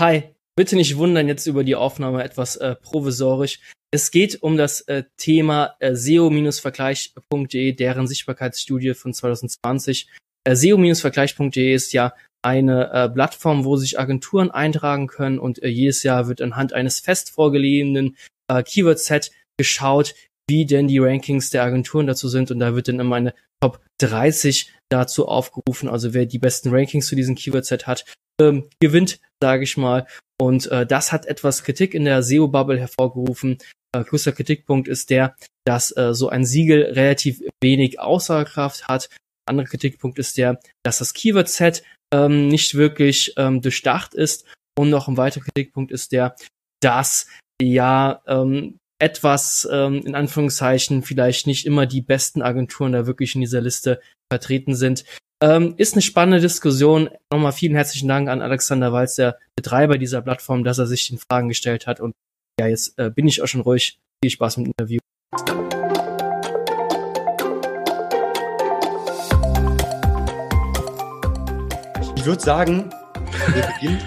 Hi, bitte nicht wundern jetzt über die Aufnahme etwas äh, provisorisch. Es geht um das äh, Thema äh, SEO-Vergleich.de, deren Sichtbarkeitsstudie von 2020. Äh, SEO-Vergleich.de ist ja eine äh, Plattform, wo sich Agenturen eintragen können und äh, jedes Jahr wird anhand eines fest vorgelegenen äh, Keyword-Set geschaut, wie denn die Rankings der Agenturen dazu sind und da wird dann immer eine Top 30 dazu aufgerufen. Also wer die besten Rankings zu diesem Keyword-Set hat, ähm, gewinnt, sage ich mal. Und äh, das hat etwas Kritik in der SEO-Bubble hervorgerufen. Äh, größter Kritikpunkt ist der, dass äh, so ein Siegel relativ wenig Aussagekraft hat. Anderer Kritikpunkt ist der, dass das Keyword-Set ähm, nicht wirklich ähm, durchdacht ist. Und noch ein weiterer Kritikpunkt ist der, dass ja ähm, etwas ähm, in Anführungszeichen vielleicht nicht immer die besten Agenturen da wirklich in dieser Liste vertreten sind. Ähm, ist eine spannende Diskussion. Nochmal vielen herzlichen Dank an Alexander Walz, der Betreiber dieser Plattform, dass er sich den Fragen gestellt hat. Und ja, jetzt äh, bin ich auch schon ruhig. Viel Spaß mit dem Interview. Ich würde sagen, wir beginnen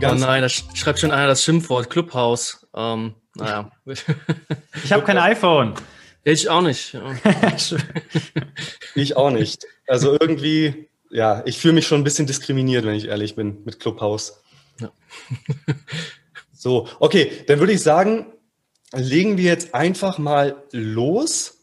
ganz. Oh nein, da schreibt schon einer das Schimpfwort Clubhouse. Ähm, naja. ich habe kein iPhone. Ich auch nicht. ich auch nicht. Also irgendwie, ja, ich fühle mich schon ein bisschen diskriminiert, wenn ich ehrlich bin, mit Clubhouse. Ja. so, okay, dann würde ich sagen, legen wir jetzt einfach mal los.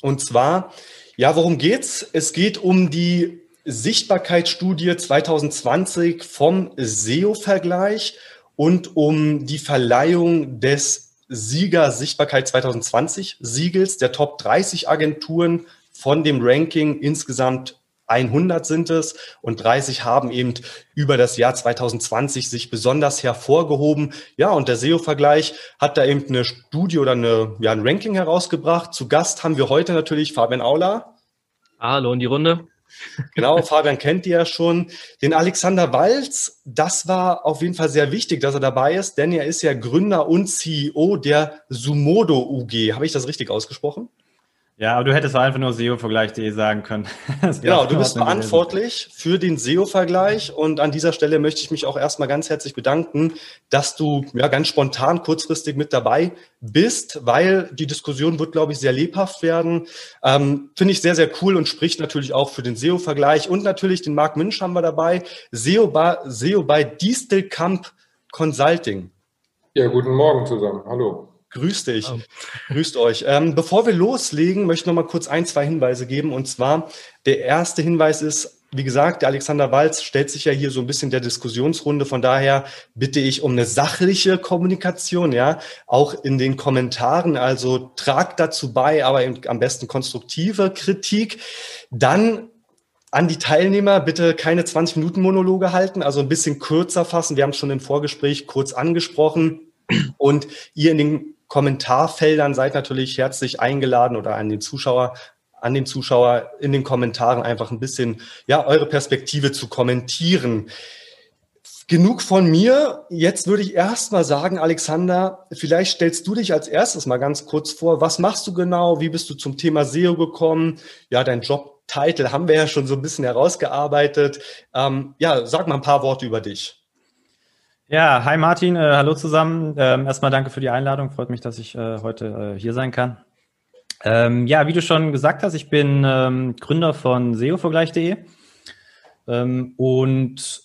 Und zwar, ja, worum geht's? Es geht um die Sichtbarkeitsstudie 2020 vom SEO-Vergleich und um die Verleihung des Sieger Sichtbarkeit 2020 Siegels der Top 30 Agenturen von dem Ranking insgesamt 100 sind es und 30 haben eben über das Jahr 2020 sich besonders hervorgehoben. Ja, und der SEO-Vergleich hat da eben eine Studie oder eine, ja, ein Ranking herausgebracht. Zu Gast haben wir heute natürlich Fabian Aula. Hallo in die Runde. Genau, Fabian kennt ihr ja schon. Den Alexander Walz, das war auf jeden Fall sehr wichtig, dass er dabei ist, denn er ist ja Gründer und CEO der Sumodo UG. Habe ich das richtig ausgesprochen? Ja, aber du hättest einfach nur SEO-Vergleich.de sagen können. genau, du bist verantwortlich für den SEO-Vergleich und an dieser Stelle möchte ich mich auch erstmal ganz herzlich bedanken, dass du ja ganz spontan kurzfristig mit dabei bist, weil die Diskussion wird, glaube ich, sehr lebhaft werden. Ähm, Finde ich sehr, sehr cool und spricht natürlich auch für den SEO-Vergleich und natürlich den Marc Münch haben wir dabei. SEO bei, SEO bei Distelkamp Consulting. Ja, guten Morgen zusammen. Hallo. Grüß dich. Um. Grüßt euch. Ähm, bevor wir loslegen, möchte ich noch mal kurz ein, zwei Hinweise geben. Und zwar, der erste Hinweis ist, wie gesagt, der Alexander Walz stellt sich ja hier so ein bisschen der Diskussionsrunde. Von daher bitte ich um eine sachliche Kommunikation, ja, auch in den Kommentaren. Also tragt dazu bei, aber am besten konstruktive Kritik. Dann an die Teilnehmer bitte keine 20 Minuten Monologe halten, also ein bisschen kürzer fassen. Wir haben es schon im Vorgespräch kurz angesprochen. Und ihr in den Kommentarfeldern seid natürlich herzlich eingeladen oder an den Zuschauer, an den Zuschauer in den Kommentaren einfach ein bisschen, ja, eure Perspektive zu kommentieren. Genug von mir. Jetzt würde ich erst mal sagen, Alexander, vielleicht stellst du dich als erstes mal ganz kurz vor. Was machst du genau? Wie bist du zum Thema SEO gekommen? Ja, dein Jobtitel haben wir ja schon so ein bisschen herausgearbeitet. Ähm, ja, sag mal ein paar Worte über dich. Ja, hi Martin, äh, hallo zusammen. Ähm, erstmal danke für die Einladung. Freut mich, dass ich äh, heute äh, hier sein kann. Ähm, ja, wie du schon gesagt hast, ich bin ähm, Gründer von SEO-Vergleich.de ähm, und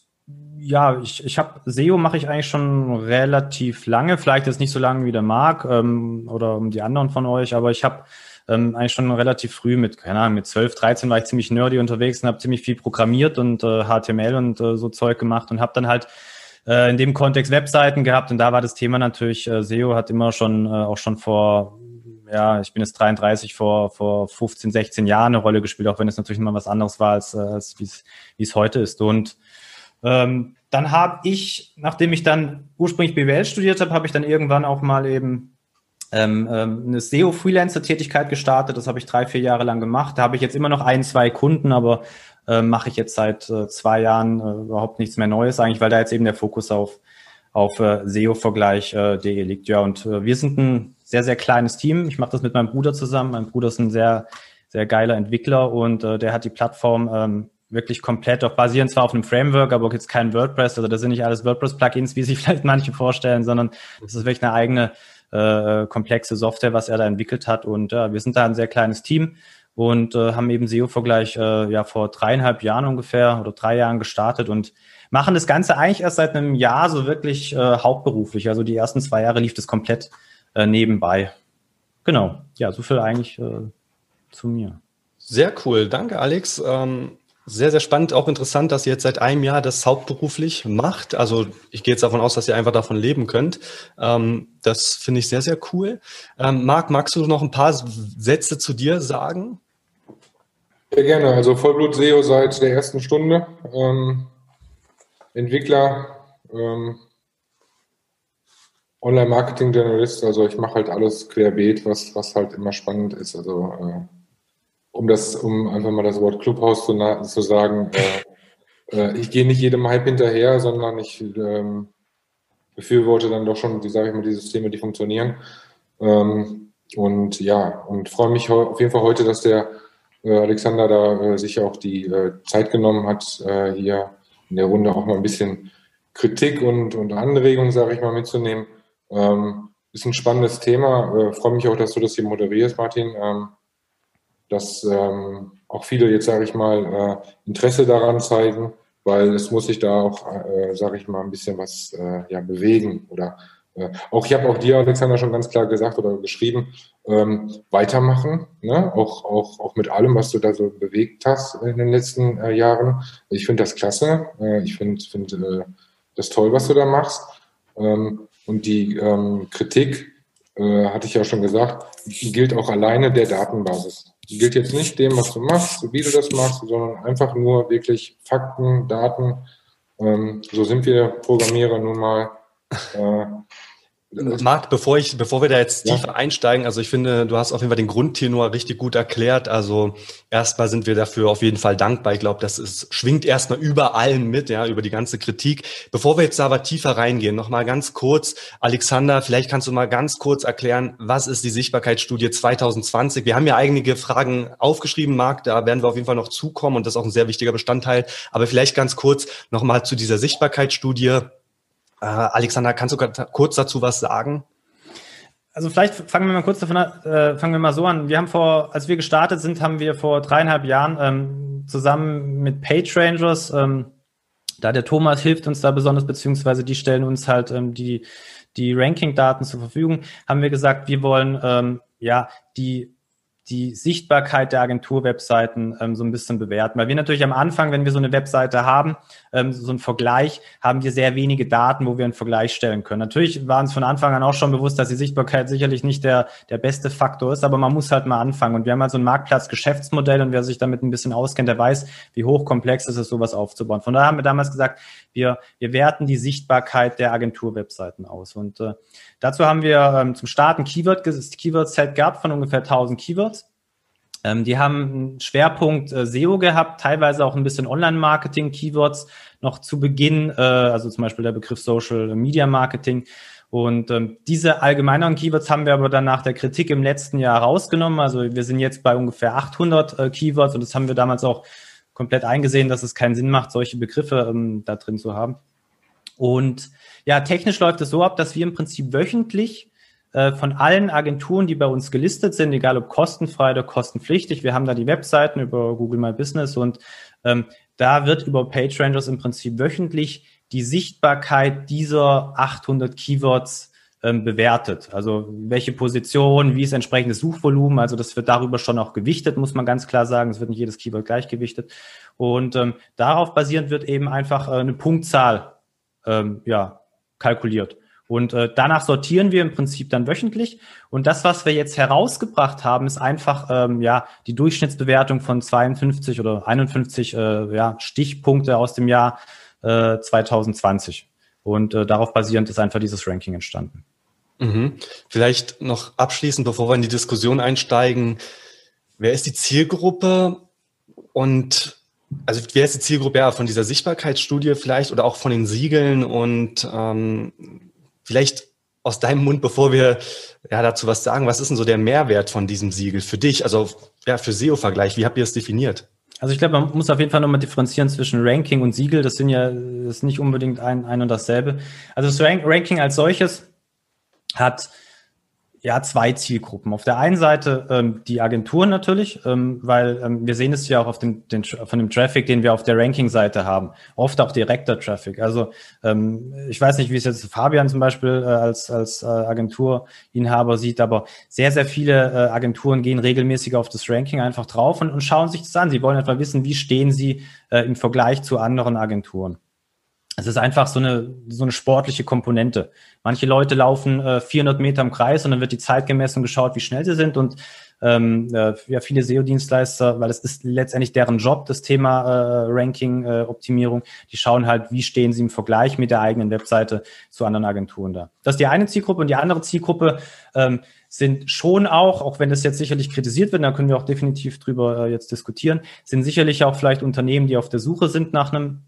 ja, ich, ich habe SEO mache ich eigentlich schon relativ lange, vielleicht ist nicht so lange wie der Marc ähm, oder die anderen von euch, aber ich habe ähm, eigentlich schon relativ früh mit, keine Ahnung, mit 12, 13 war ich ziemlich nerdy unterwegs und habe ziemlich viel programmiert und äh, HTML und äh, so Zeug gemacht und habe dann halt äh, in dem Kontext Webseiten gehabt und da war das Thema natürlich, äh, SEO hat immer schon, äh, auch schon vor, ja, ich bin jetzt 33, vor, vor 15, 16 Jahren eine Rolle gespielt, auch wenn es natürlich immer was anderes war, als, äh, als wie es heute ist. Und ähm, dann habe ich, nachdem ich dann ursprünglich BWL studiert habe, habe ich dann irgendwann auch mal eben ähm, ähm, eine SEO-Freelancer-Tätigkeit gestartet. Das habe ich drei, vier Jahre lang gemacht. Da habe ich jetzt immer noch ein, zwei Kunden, aber äh, mache ich jetzt seit äh, zwei Jahren äh, überhaupt nichts mehr Neues eigentlich, weil da jetzt eben der Fokus auf, auf äh, SEO-Vergleich.de liegt. Ja, und wir sind ein sehr, sehr kleines Team. Ich mache das mit meinem Bruder zusammen. Mein Bruder ist ein sehr, sehr geiler Entwickler und der hat die Plattform ähm, wirklich komplett auf basieren zwar auf einem Framework, aber jetzt kein WordPress. Also das sind nicht alles WordPress-Plugins, wie sich vielleicht manche vorstellen, sondern das ist wirklich eine eigene äh, komplexe Software, was er da entwickelt hat. Und äh, wir sind da ein sehr kleines Team und äh, haben eben SEO-Vergleich äh, ja vor dreieinhalb Jahren ungefähr oder drei Jahren gestartet und machen das Ganze eigentlich erst seit einem Jahr so wirklich äh, hauptberuflich. Also die ersten zwei Jahre lief das komplett äh, nebenbei. Genau, ja, so viel eigentlich äh, zu mir. Sehr cool, danke Alex. Ähm, sehr, sehr spannend, auch interessant, dass ihr jetzt seit einem Jahr das hauptberuflich macht. Also ich gehe jetzt davon aus, dass ihr einfach davon leben könnt. Ähm, das finde ich sehr, sehr cool. Ähm, Marc, magst du noch ein paar Sätze zu dir sagen? Sehr gerne. Also Vollblut-SEO seit der ersten Stunde. Ähm, Entwickler, ähm, Online-Marketing-Generalist. Also ich mache halt alles querbeet, was, was halt immer spannend ist. Also äh, um das, um einfach mal das Wort Clubhaus zu, zu sagen, äh, äh, ich gehe nicht jedem Hype hinterher, sondern ich ähm, befürworte dann doch schon, die sage ich mal, die Systeme, die funktionieren. Ähm, und ja, und freue mich auf jeden Fall heute, dass der äh, Alexander da äh, sich auch die äh, Zeit genommen hat, äh, hier in der Runde auch mal ein bisschen Kritik und, und Anregungen, sage ich mal, mitzunehmen. Ähm, ist ein spannendes Thema. Freue mich auch, dass du das hier moderierst, Martin. Dass ähm, auch viele jetzt, sage ich mal, äh, Interesse daran zeigen, weil es muss sich da auch, äh, sage ich mal, ein bisschen was äh, ja, bewegen. Oder äh, auch ich habe auch dir, Alexander, schon ganz klar gesagt oder geschrieben, ähm, weitermachen, ne? auch, auch, auch mit allem, was du da so bewegt hast in den letzten äh, Jahren. Ich finde das klasse. Äh, ich finde find, äh, das toll, was du da machst. Ähm, und die ähm, Kritik, äh, hatte ich ja schon gesagt, gilt auch alleine der Datenbasis gilt jetzt nicht dem, was du machst, wie du das machst, sondern einfach nur wirklich Fakten, Daten. Ähm, so sind wir Programmierer nun mal. Äh, Marc, bevor ich, bevor wir da jetzt tiefer ja. einsteigen, also ich finde, du hast auf jeden Fall den Grundtenor richtig gut erklärt. Also erstmal sind wir dafür auf jeden Fall dankbar. Ich glaube, das ist, schwingt erstmal über allen mit, ja, über die ganze Kritik. Bevor wir jetzt aber tiefer reingehen, nochmal ganz kurz, Alexander, vielleicht kannst du mal ganz kurz erklären, was ist die Sichtbarkeitsstudie 2020? Wir haben ja einige Fragen aufgeschrieben, Marc, da werden wir auf jeden Fall noch zukommen und das ist auch ein sehr wichtiger Bestandteil. Aber vielleicht ganz kurz nochmal zu dieser Sichtbarkeitsstudie. Äh, Alexander, kannst du kurz dazu was sagen? Also vielleicht fangen wir mal kurz davon an, äh, fangen wir mal so an. Wir haben vor, als wir gestartet sind, haben wir vor dreieinhalb Jahren ähm, zusammen mit PageRangers, ähm, da der Thomas hilft uns da besonders, beziehungsweise die stellen uns halt ähm, die, die Ranking-Daten zur Verfügung, haben wir gesagt, wir wollen ähm, ja die die Sichtbarkeit der Agenturwebseiten ähm, so ein bisschen bewerten. Weil wir natürlich am Anfang, wenn wir so eine Webseite haben, ähm, so einen Vergleich, haben wir sehr wenige Daten, wo wir einen Vergleich stellen können. Natürlich war uns von Anfang an auch schon bewusst, dass die Sichtbarkeit sicherlich nicht der, der beste Faktor ist, aber man muss halt mal anfangen. Und wir haben halt so ein Marktplatz-Geschäftsmodell und wer sich damit ein bisschen auskennt, der weiß, wie hochkomplex ist es, sowas aufzubauen. Von daher haben wir damals gesagt, wir, wir werten die Sichtbarkeit der Agenturwebseiten aus. Und äh, dazu haben wir ähm, zum Start ein Keyword, Keyword-Set gehabt von ungefähr 1000 Keywords. Ähm, die haben einen Schwerpunkt äh, SEO gehabt, teilweise auch ein bisschen Online-Marketing-Keywords noch zu Beginn, äh, also zum Beispiel der Begriff Social Media Marketing. Und ähm, diese allgemeineren Keywords haben wir aber dann nach der Kritik im letzten Jahr rausgenommen. Also wir sind jetzt bei ungefähr 800 äh, Keywords und das haben wir damals auch komplett eingesehen, dass es keinen Sinn macht, solche Begriffe ähm, da drin zu haben. Und ja, technisch läuft es so ab, dass wir im Prinzip wöchentlich äh, von allen Agenturen, die bei uns gelistet sind, egal ob kostenfrei oder kostenpflichtig. Wir haben da die Webseiten über Google My Business und ähm, da wird über PageRangers im Prinzip wöchentlich die Sichtbarkeit dieser 800 Keywords ähm, bewertet. Also welche Position, wie ist entsprechendes Suchvolumen. Also das wird darüber schon auch gewichtet, muss man ganz klar sagen. Es wird nicht jedes Keyword gleich gewichtet. Und ähm, darauf basierend wird eben einfach äh, eine Punktzahl ähm, ja, kalkuliert. Und äh, danach sortieren wir im Prinzip dann wöchentlich. Und das, was wir jetzt herausgebracht haben, ist einfach ähm, ja die Durchschnittsbewertung von 52 oder 51 äh, ja, Stichpunkte aus dem Jahr äh, 2020. Und äh, darauf basierend ist einfach dieses Ranking entstanden. Mhm. Vielleicht noch abschließend, bevor wir in die Diskussion einsteigen, wer ist die Zielgruppe und also wer ist die Zielgruppe ja, von dieser Sichtbarkeitsstudie vielleicht oder auch von den Siegeln und ähm, vielleicht aus deinem Mund, bevor wir ja dazu was sagen, was ist denn so der Mehrwert von diesem Siegel für dich, also ja, für SEO-Vergleich, wie habt ihr es definiert? Also ich glaube, man muss auf jeden Fall nochmal differenzieren zwischen Ranking und Siegel. Das sind ja das ist nicht unbedingt ein, ein und dasselbe. Also das Ranking als solches hat ja, zwei Zielgruppen. Auf der einen Seite ähm, die Agenturen natürlich, ähm, weil ähm, wir sehen es ja auch auf dem, den, von dem Traffic, den wir auf der Ranking-Seite haben. Oft auch direkter Traffic. Also ähm, ich weiß nicht, wie es jetzt Fabian zum Beispiel äh, als, als äh, Agenturinhaber sieht, aber sehr, sehr viele äh, Agenturen gehen regelmäßig auf das Ranking einfach drauf und, und schauen sich das an. Sie wollen einfach wissen, wie stehen sie äh, im Vergleich zu anderen Agenturen. Es ist einfach so eine, so eine sportliche Komponente. Manche Leute laufen äh, 400 Meter im Kreis und dann wird die Zeit gemessen und geschaut, wie schnell sie sind. Und ähm, äh, ja, viele SEO-Dienstleister, weil es ist letztendlich deren Job, das Thema äh, Ranking-Optimierung, äh, die schauen halt, wie stehen sie im Vergleich mit der eigenen Webseite zu anderen Agenturen da. Das ist die eine Zielgruppe und die andere Zielgruppe ähm, sind schon auch, auch wenn das jetzt sicherlich kritisiert wird, da können wir auch definitiv drüber äh, jetzt diskutieren, sind sicherlich auch vielleicht Unternehmen, die auf der Suche sind nach einem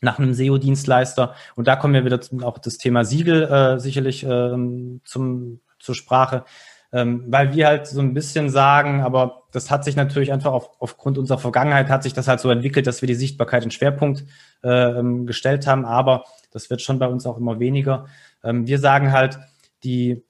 nach einem SEO-Dienstleister. Und da kommen wir wieder zum, auch das Thema Siegel äh, sicherlich ähm, zum, zur Sprache, ähm, weil wir halt so ein bisschen sagen, aber das hat sich natürlich einfach auf, aufgrund unserer Vergangenheit hat sich das halt so entwickelt, dass wir die Sichtbarkeit in Schwerpunkt äh, gestellt haben, aber das wird schon bei uns auch immer weniger. Ähm, wir sagen halt, die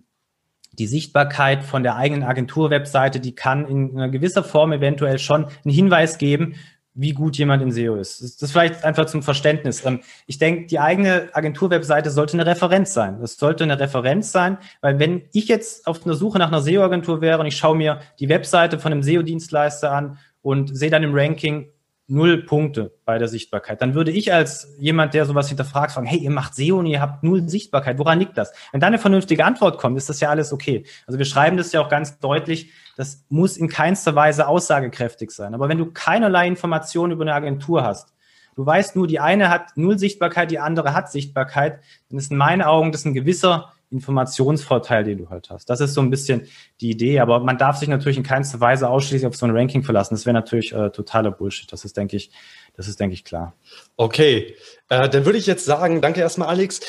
die Sichtbarkeit von der eigenen Agentur-Webseite, die kann in einer gewisser Form eventuell schon einen Hinweis geben wie gut jemand in SEO ist. Das ist vielleicht einfach zum Verständnis. Ähm, ich denke, die eigene Agenturwebseite sollte eine Referenz sein. Das sollte eine Referenz sein, weil wenn ich jetzt auf einer Suche nach einer SEO-Agentur wäre und ich schaue mir die Webseite von einem SEO-Dienstleister an und sehe dann im Ranking, null Punkte bei der Sichtbarkeit. Dann würde ich als jemand, der sowas hinterfragt, fragen, hey, ihr macht SEO und ihr habt null Sichtbarkeit. Woran liegt das? Wenn da eine vernünftige Antwort kommt, ist das ja alles okay. Also wir schreiben das ja auch ganz deutlich. Das muss in keinster Weise aussagekräftig sein. Aber wenn du keinerlei Informationen über eine Agentur hast, du weißt nur, die eine hat null Sichtbarkeit, die andere hat Sichtbarkeit, dann ist in meinen Augen das ein gewisser Informationsvorteil, den du halt hast. Das ist so ein bisschen die Idee, aber man darf sich natürlich in keinster Weise ausschließlich auf so ein Ranking verlassen. Das wäre natürlich äh, totaler Bullshit. Das ist, denke ich, das ist, denke ich, klar. Okay, äh, dann würde ich jetzt sagen, danke erstmal, Alex.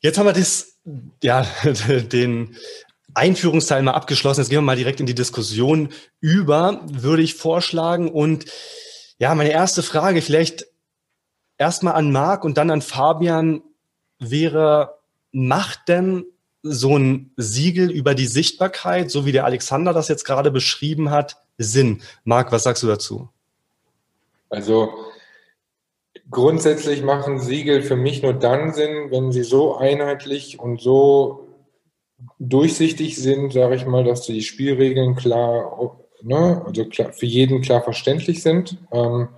Jetzt haben wir das, ja, den Einführungsteil mal abgeschlossen. Jetzt gehen wir mal direkt in die Diskussion über, würde ich vorschlagen. Und ja, meine erste Frage vielleicht erstmal an Marc und dann an Fabian wäre, macht denn so ein Siegel über die Sichtbarkeit, so wie der Alexander das jetzt gerade beschrieben hat, Sinn? Marc, was sagst du dazu? Also grundsätzlich machen Siegel für mich nur dann Sinn, wenn sie so einheitlich und so durchsichtig sind, sage ich mal, dass die Spielregeln klar, ne, also klar, für jeden klar verständlich sind. Ähm,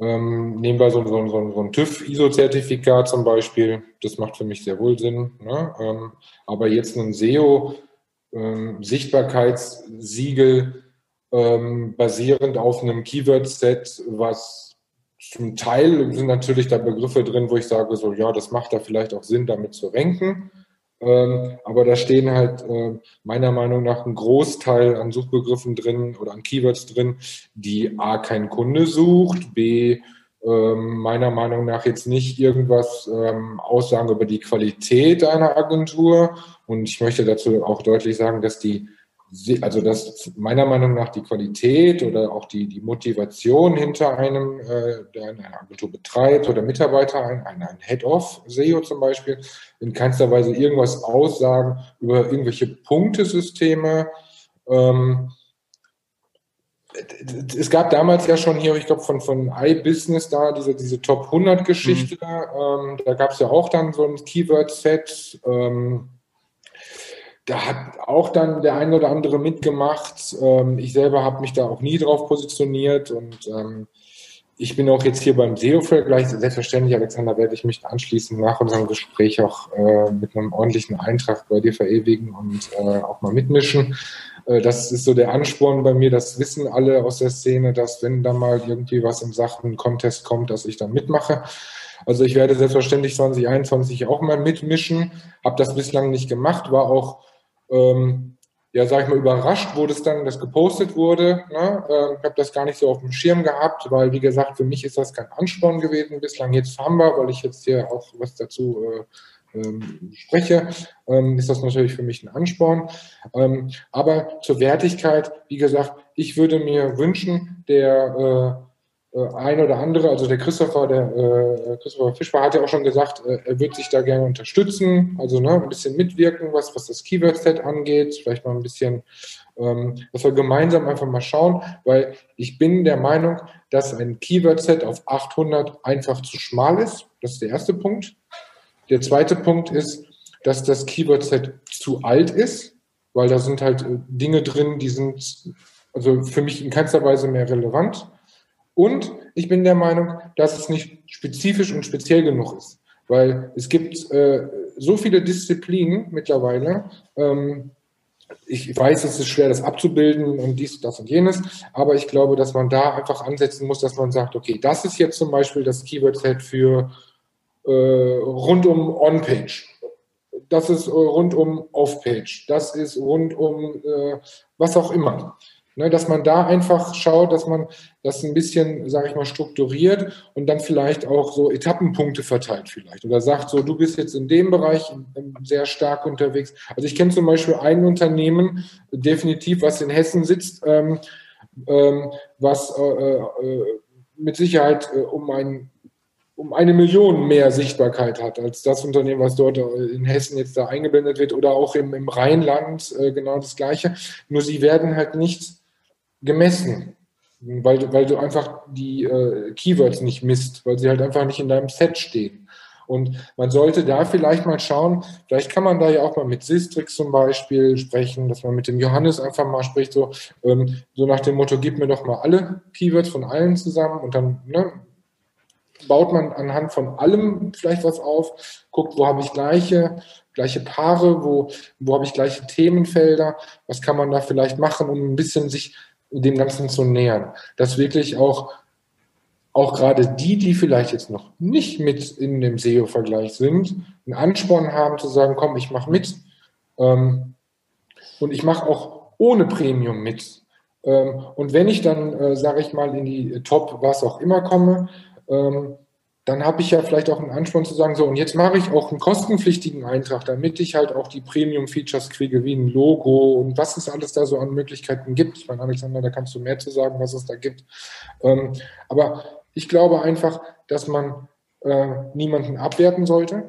ähm, nehmen wir so, so, so, so ein TÜV-ISO-Zertifikat zum Beispiel, das macht für mich sehr wohl Sinn. Ne? Ähm, aber jetzt ein SEO-Sichtbarkeitssiegel ähm, basierend auf einem Keyword-Set, was zum Teil sind natürlich da Begriffe drin, wo ich sage, so ja, das macht da vielleicht auch Sinn, damit zu ranken. Ähm, aber da stehen halt äh, meiner Meinung nach ein Großteil an Suchbegriffen drin oder an Keywords drin, die A kein Kunde sucht, B ähm, meiner Meinung nach jetzt nicht irgendwas ähm, aussagen über die Qualität einer Agentur. Und ich möchte dazu auch deutlich sagen, dass die also dass meiner Meinung nach die Qualität oder auch die, die Motivation hinter einem, äh, der eine Agentur betreibt oder Mitarbeiter, ein, ein Head-Off-SEO zum Beispiel, in keinster Weise irgendwas aussagen über irgendwelche Punktesysteme. Ähm, es gab damals ja schon hier, ich glaube, von, von iBusiness da diese, diese Top 100 Geschichte. Mhm. Ähm, da gab es ja auch dann so ein Keyword-Set. Ähm, da hat auch dann der eine oder andere mitgemacht. Ähm, ich selber habe mich da auch nie drauf positioniert und ähm, ich bin auch jetzt hier beim SEO-Vergleich. Selbstverständlich, Alexander, werde ich mich anschließend nach unserem Gespräch auch äh, mit einem ordentlichen Eintrag bei dir verewigen und äh, auch mal mitmischen. Äh, das ist so der Ansporn bei mir. Das wissen alle aus der Szene, dass wenn da mal irgendwie was im Sachen Contest kommt, dass ich dann mitmache. Also ich werde selbstverständlich 2021 auch mal mitmischen. Habe das bislang nicht gemacht, war auch ähm, ja, sag ich mal, überrascht, wo das dann das gepostet wurde. Ne? Ähm, ich habe das gar nicht so auf dem Schirm gehabt, weil, wie gesagt, für mich ist das kein Ansporn gewesen bislang. Jetzt haben wir, weil ich jetzt hier auch was dazu äh, ähm, spreche, ähm, ist das natürlich für mich ein Ansporn. Ähm, aber zur Wertigkeit, wie gesagt, ich würde mir wünschen, der äh, ein oder andere, also der Christopher, der äh, Christopher Fischbar hat ja auch schon gesagt, äh, er wird sich da gerne unterstützen, also ne, ein bisschen mitwirken, was, was das Keyword-Set angeht, vielleicht mal ein bisschen, ähm, dass wir gemeinsam einfach mal schauen, weil ich bin der Meinung, dass ein Keyword-Set auf 800 einfach zu schmal ist. Das ist der erste Punkt. Der zweite Punkt ist, dass das Keyword-Set zu alt ist, weil da sind halt äh, Dinge drin, die sind also für mich in keinster Weise mehr relevant. Und ich bin der Meinung, dass es nicht spezifisch und speziell genug ist, weil es gibt äh, so viele Disziplinen mittlerweile. Ähm, ich weiß, es ist schwer, das abzubilden und dies, das und jenes, aber ich glaube, dass man da einfach ansetzen muss, dass man sagt, okay, das ist jetzt zum Beispiel das Keyword-Set für äh, rund um On-Page. Das ist äh, rund um Off-Page. Das ist rund um äh, was auch immer. Ne, dass man da einfach schaut, dass man das ein bisschen, sage ich mal, strukturiert und dann vielleicht auch so Etappenpunkte verteilt vielleicht. Oder sagt so, du bist jetzt in dem Bereich sehr stark unterwegs. Also ich kenne zum Beispiel ein Unternehmen, definitiv, was in Hessen sitzt, ähm, ähm, was äh, äh, mit Sicherheit äh, um ein um eine Million mehr Sichtbarkeit hat als das Unternehmen, was dort in Hessen jetzt da eingeblendet wird oder auch im, im Rheinland äh, genau das Gleiche. Nur sie werden halt nicht gemessen, weil, weil du einfach die äh, Keywords nicht misst, weil sie halt einfach nicht in deinem Set stehen. Und man sollte da vielleicht mal schauen, vielleicht kann man da ja auch mal mit Sistrix zum Beispiel sprechen, dass man mit dem Johannes einfach mal spricht, so, ähm, so nach dem Motto, gib mir doch mal alle Keywords von allen zusammen und dann ne, baut man anhand von allem vielleicht was auf, guckt, wo habe ich gleiche, gleiche Paare, wo, wo habe ich gleiche Themenfelder, was kann man da vielleicht machen, um ein bisschen sich dem Ganzen zu nähern. Dass wirklich auch, auch gerade die, die vielleicht jetzt noch nicht mit in dem SEO-Vergleich sind, einen Ansporn haben zu sagen, komm, ich mache mit. Ähm, und ich mache auch ohne Premium mit. Ähm, und wenn ich dann, äh, sage ich mal, in die Top, was auch immer komme, ähm, dann habe ich ja vielleicht auch einen Ansporn zu sagen, so, und jetzt mache ich auch einen kostenpflichtigen Eintrag, damit ich halt auch die Premium-Features kriege, wie ein Logo und was es alles da so an Möglichkeiten gibt. Ich meine, Alexander, da kannst du mehr zu sagen, was es da gibt. Ähm, aber ich glaube einfach, dass man äh, niemanden abwerten sollte.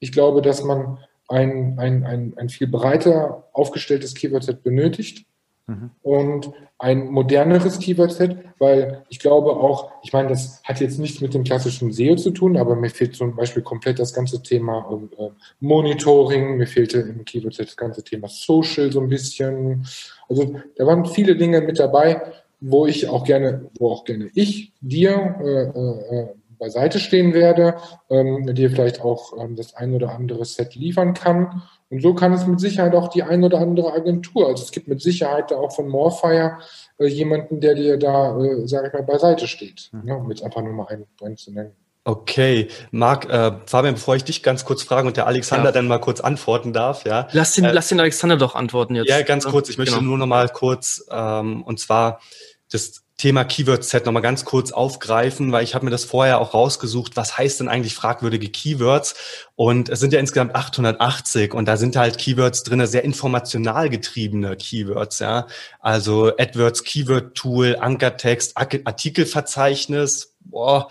Ich glaube, dass man ein, ein, ein, ein viel breiter aufgestelltes Keyword-Set benötigt. Mhm. Und ein moderneres Keyword-Set, weil ich glaube auch, ich meine, das hat jetzt nichts mit dem klassischen SEO zu tun, aber mir fehlt zum Beispiel komplett das ganze Thema äh, Monitoring, mir fehlte im Keyword-Set das ganze Thema Social so ein bisschen. Also da waren viele Dinge mit dabei, wo ich auch gerne, wo auch gerne ich dir äh, äh, beiseite stehen werde, ähm, dir vielleicht auch ähm, das ein oder andere Set liefern kann und so kann es mit Sicherheit auch die ein oder andere Agentur. Also es gibt mit Sicherheit da auch von Morfire äh, jemanden, der dir da, äh, sage ich mal, beiseite steht. Mhm. Ja, um jetzt einfach nur mal einen Brand zu nennen. Okay, Marc, äh, Fabian, bevor ich dich ganz kurz fragen und der Alexander ja. dann mal kurz antworten darf, ja. Lass den, äh, lass den Alexander doch antworten jetzt. Ja, ganz kurz. Ich möchte genau. nur noch mal kurz, ähm, und zwar das Thema Keyword-Set nochmal ganz kurz aufgreifen, weil ich habe mir das vorher auch rausgesucht, was heißt denn eigentlich fragwürdige Keywords? Und es sind ja insgesamt 880 und da sind halt Keywords drin, sehr informational getriebene Keywords, ja. Also AdWords Keyword Tool, Ankertext, Artikelverzeichnis, boah,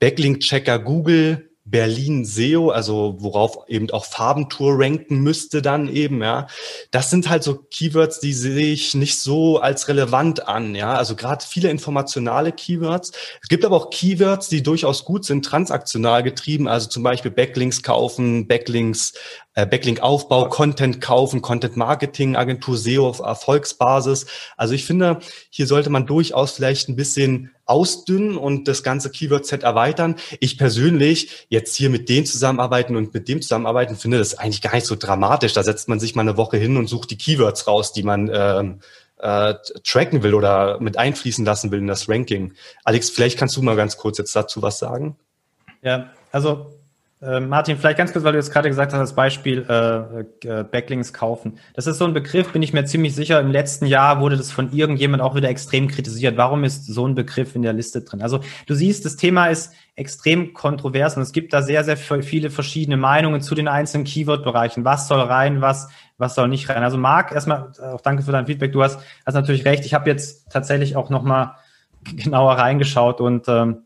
Backlink-Checker Google, Berlin SEO, also worauf eben auch Farbentour ranken müsste dann eben, ja. Das sind halt so Keywords, die sehe ich nicht so als relevant an, ja. Also gerade viele informationale Keywords. Es gibt aber auch Keywords, die durchaus gut sind, transaktional getrieben, also zum Beispiel Backlinks kaufen, Backlinks äh, Backlink-Aufbau, Content kaufen, Content-Marketing, Agentur SEO auf Erfolgsbasis. Also ich finde, hier sollte man durchaus vielleicht ein bisschen ausdünnen und das ganze Keyword-Set erweitern. Ich persönlich jetzt hier mit denen zusammenarbeiten und mit dem zusammenarbeiten, finde das eigentlich gar nicht so dramatisch. Da setzt man sich mal eine Woche hin und sucht die Keywords raus, die man ähm, äh, tracken will oder mit einfließen lassen will in das Ranking. Alex, vielleicht kannst du mal ganz kurz jetzt dazu was sagen. Ja, also äh, Martin, vielleicht ganz kurz, weil du jetzt gerade gesagt hast, das Beispiel äh, äh, Backlinks kaufen. Das ist so ein Begriff, bin ich mir ziemlich sicher. Im letzten Jahr wurde das von irgendjemand auch wieder extrem kritisiert. Warum ist so ein Begriff in der Liste drin? Also du siehst, das Thema ist extrem kontrovers und es gibt da sehr, sehr viele verschiedene Meinungen zu den einzelnen Keyword-Bereichen. Was soll rein, was, was soll nicht rein? Also Marc, erstmal auch danke für dein Feedback. Du hast, hast natürlich recht. Ich habe jetzt tatsächlich auch nochmal genauer reingeschaut und ähm,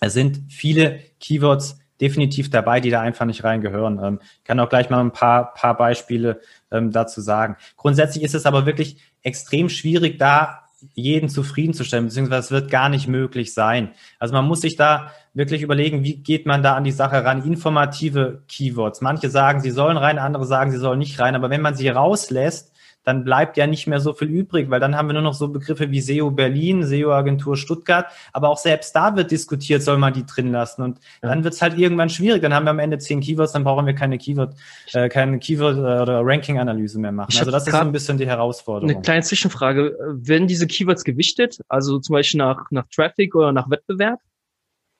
es sind viele Keywords definitiv dabei, die da einfach nicht reingehören. Ähm, ich kann auch gleich mal ein paar, paar Beispiele ähm, dazu sagen. Grundsätzlich ist es aber wirklich extrem schwierig, da jeden zufriedenzustellen, beziehungsweise es wird gar nicht möglich sein. Also man muss sich da wirklich überlegen, wie geht man da an die Sache ran? Informative Keywords. Manche sagen, sie sollen rein, andere sagen, sie sollen nicht rein. Aber wenn man sie rauslässt, dann bleibt ja nicht mehr so viel übrig, weil dann haben wir nur noch so Begriffe wie SEO Berlin, SEO Agentur Stuttgart, aber auch selbst da wird diskutiert, soll man die drin lassen und ja. dann wird es halt irgendwann schwierig, dann haben wir am Ende zehn Keywords, dann brauchen wir keine Keyword, äh, keine Keyword- oder Ranking-Analyse mehr machen. Also das ist so ein bisschen die Herausforderung. Eine kleine Zwischenfrage, werden diese Keywords gewichtet, also zum Beispiel nach, nach Traffic oder nach Wettbewerb?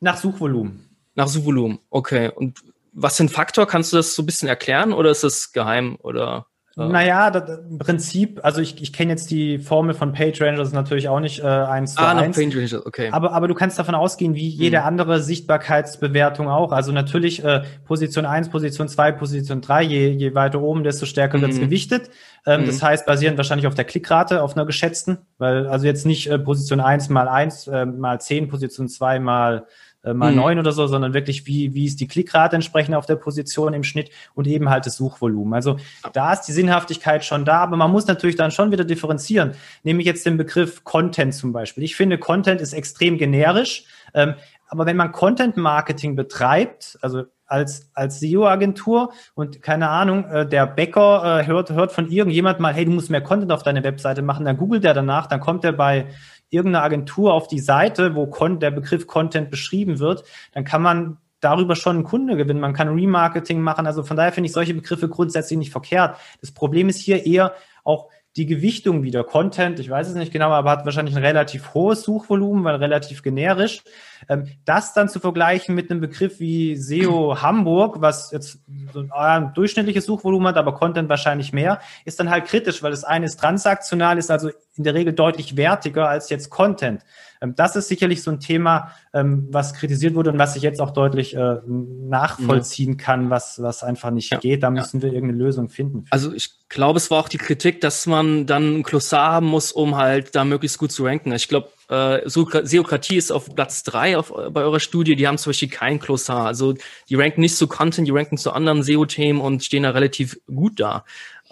Nach Suchvolumen. Nach Suchvolumen, okay. Und was sind Faktor? Kannst du das so ein bisschen erklären oder ist das geheim oder? Naja, das, im Prinzip, also ich, ich kenne jetzt die Formel von PageRangers natürlich auch nicht äh, eins zu ah, eins. PageRangers, okay. Aber, aber du kannst davon ausgehen, wie jede hm. andere Sichtbarkeitsbewertung auch. Also natürlich äh, Position eins, Position zwei, Position drei. je, je weiter oben, desto stärker wird's hm. gewichtet. Ähm, hm. Das heißt, basierend wahrscheinlich auf der Klickrate, auf einer geschätzten, weil also jetzt nicht äh, Position eins mal eins äh, mal zehn, Position zwei mal mal mhm. neun oder so, sondern wirklich, wie, wie ist die Klickrate entsprechend auf der Position im Schnitt und eben halt das Suchvolumen. Also da ist die Sinnhaftigkeit schon da, aber man muss natürlich dann schon wieder differenzieren. Nehme ich jetzt den Begriff Content zum Beispiel. Ich finde, Content ist extrem generisch, ähm, aber wenn man Content Marketing betreibt, also als, als SEO-Agentur und keine Ahnung, äh, der Bäcker äh, hört, hört von irgendjemand mal, hey, du musst mehr Content auf deine Webseite machen, dann googelt er danach, dann kommt er bei irgendeine Agentur auf die Seite, wo der Begriff Content beschrieben wird, dann kann man darüber schon einen Kunde gewinnen. Man kann Remarketing machen. Also von daher finde ich solche Begriffe grundsätzlich nicht verkehrt. Das Problem ist hier eher auch die Gewichtung wieder. Content, ich weiß es nicht genau, aber hat wahrscheinlich ein relativ hohes Suchvolumen, weil relativ generisch. Ähm, das dann zu vergleichen mit einem Begriff wie SEO Hamburg, was jetzt so ein durchschnittliches Suchvolumen hat, aber Content wahrscheinlich mehr, ist dann halt kritisch, weil das eine ist transaktional, ist also in der Regel deutlich wertiger als jetzt Content. Ähm, das ist sicherlich so ein Thema, ähm, was kritisiert wurde und was ich jetzt auch deutlich äh, nachvollziehen kann, was, was einfach nicht ja. geht. Da müssen wir irgendeine Lösung finden. Also ich glaube, es war auch die Kritik, dass man dann ein Klossar haben muss, um halt da möglichst gut zu ranken. Ich glaube, äh, Seokratie ist auf Platz drei auf, bei eurer Studie. Die haben zum Beispiel kein Klossar. Also die ranken nicht zu Content, die ranken zu anderen SEO-Themen und stehen da relativ gut da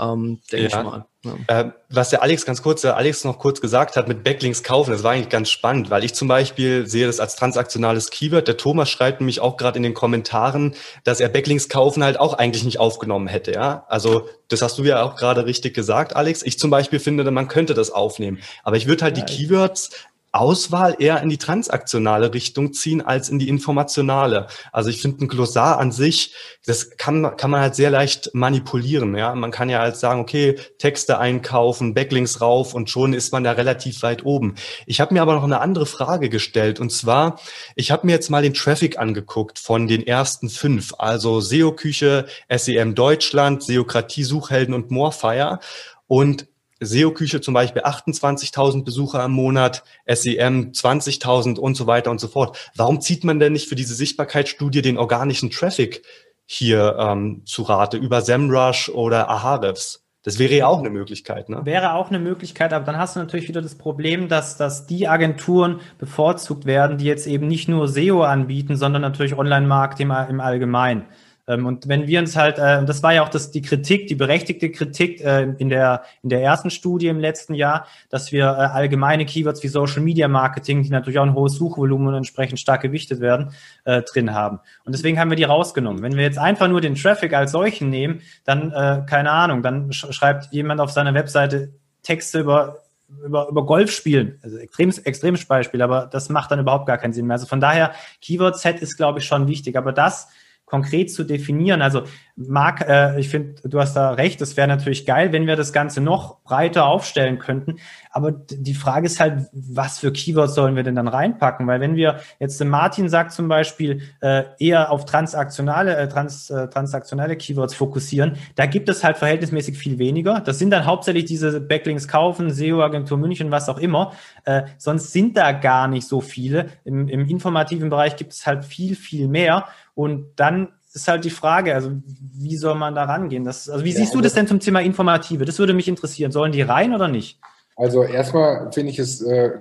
ähm, denke ja. ich mal. Ja. Äh, was der Alex ganz kurz, der Alex noch kurz gesagt hat mit Backlinks kaufen, das war eigentlich ganz spannend, weil ich zum Beispiel sehe das als transaktionales Keyword. Der Thomas schreibt nämlich auch gerade in den Kommentaren, dass er Backlinks kaufen halt auch eigentlich nicht aufgenommen hätte. Ja, also das hast du ja auch gerade richtig gesagt, Alex. Ich zum Beispiel finde, man könnte das aufnehmen, aber ich würde halt ja, die Keywords Auswahl eher in die transaktionale Richtung ziehen als in die informationale. Also ich finde ein Glossar an sich, das kann, kann man halt sehr leicht manipulieren. Ja, man kann ja halt sagen, okay, Texte einkaufen, Backlinks rauf und schon ist man da relativ weit oben. Ich habe mir aber noch eine andere Frage gestellt und zwar, ich habe mir jetzt mal den Traffic angeguckt von den ersten fünf, also SEO-Küche, SEM Deutschland, Seokratie, Suchhelden und Morefire. Und SEO-Küche zum Beispiel 28.000 Besucher im Monat, SEM 20.000 und so weiter und so fort. Warum zieht man denn nicht für diese Sichtbarkeitsstudie den organischen Traffic hier ähm, zu Rate über SEMrush oder Ahrefs? Das wäre ja auch eine Möglichkeit, ne? Wäre auch eine Möglichkeit, aber dann hast du natürlich wieder das Problem, dass, dass die Agenturen bevorzugt werden, die jetzt eben nicht nur SEO anbieten, sondern natürlich Online-Marketing im Allgemeinen. Ähm, und wenn wir uns halt, äh, das war ja auch das, die Kritik, die berechtigte Kritik äh, in, der, in der ersten Studie im letzten Jahr, dass wir äh, allgemeine Keywords wie Social Media Marketing, die natürlich auch ein hohes Suchvolumen und entsprechend stark gewichtet werden, drin haben. Und deswegen haben wir die rausgenommen. Wenn wir jetzt einfach nur den Traffic als solchen nehmen, dann, keine Ahnung, dann sch schreibt jemand auf seiner Webseite Texte über über, über Golf spielen. Also extremes, extremes Beispiel, aber das macht dann überhaupt gar keinen Sinn mehr. Also von daher, Keyword-Set ist, glaube ich, schon wichtig. Aber das konkret zu definieren. Also Marc, äh, ich finde, du hast da recht, es wäre natürlich geil, wenn wir das Ganze noch breiter aufstellen könnten. Aber die Frage ist halt, was für Keywords sollen wir denn dann reinpacken? Weil wenn wir jetzt, Martin sagt zum Beispiel, äh, eher auf transaktionale, äh, trans, äh, transaktionale Keywords fokussieren, da gibt es halt verhältnismäßig viel weniger. Das sind dann hauptsächlich diese Backlinks kaufen, SEO-Agentur München, was auch immer. Äh, sonst sind da gar nicht so viele. Im, Im informativen Bereich gibt es halt viel, viel mehr. Und dann ist halt die Frage, also wie soll man da rangehen? Das, also wie ja, siehst du also das denn zum Thema Informative? Das würde mich interessieren. Sollen die rein oder nicht? Also erstmal finde ich es äh,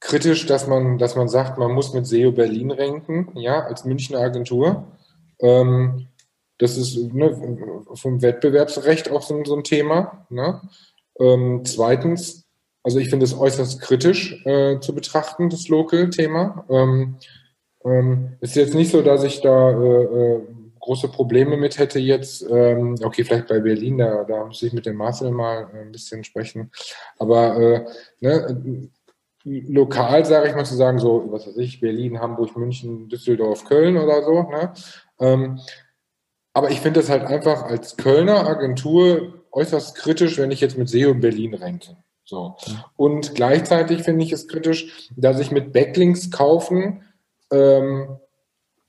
kritisch, dass man, dass man sagt, man muss mit SEO Berlin ranken, ja, als Münchner Agentur. Ähm, das ist ne, vom Wettbewerbsrecht auch so, so ein Thema. Ne? Ähm, zweitens, also ich finde es äußerst kritisch äh, zu betrachten, das Local-Thema. Ähm, ähm, ist jetzt nicht so, dass ich da äh, äh, große Probleme mit hätte jetzt. Ähm, okay, vielleicht bei Berlin, da, da muss ich mit dem Marcel mal äh, ein bisschen sprechen. Aber äh, ne, lokal, sage ich mal, zu sagen, so, was weiß ich, Berlin, Hamburg, München, Düsseldorf, Köln oder so. Ne? Ähm, aber ich finde das halt einfach als Kölner Agentur äußerst kritisch, wenn ich jetzt mit SEO in Berlin ranke. So. Und gleichzeitig finde ich es kritisch, dass ich mit Backlinks kaufen ähm,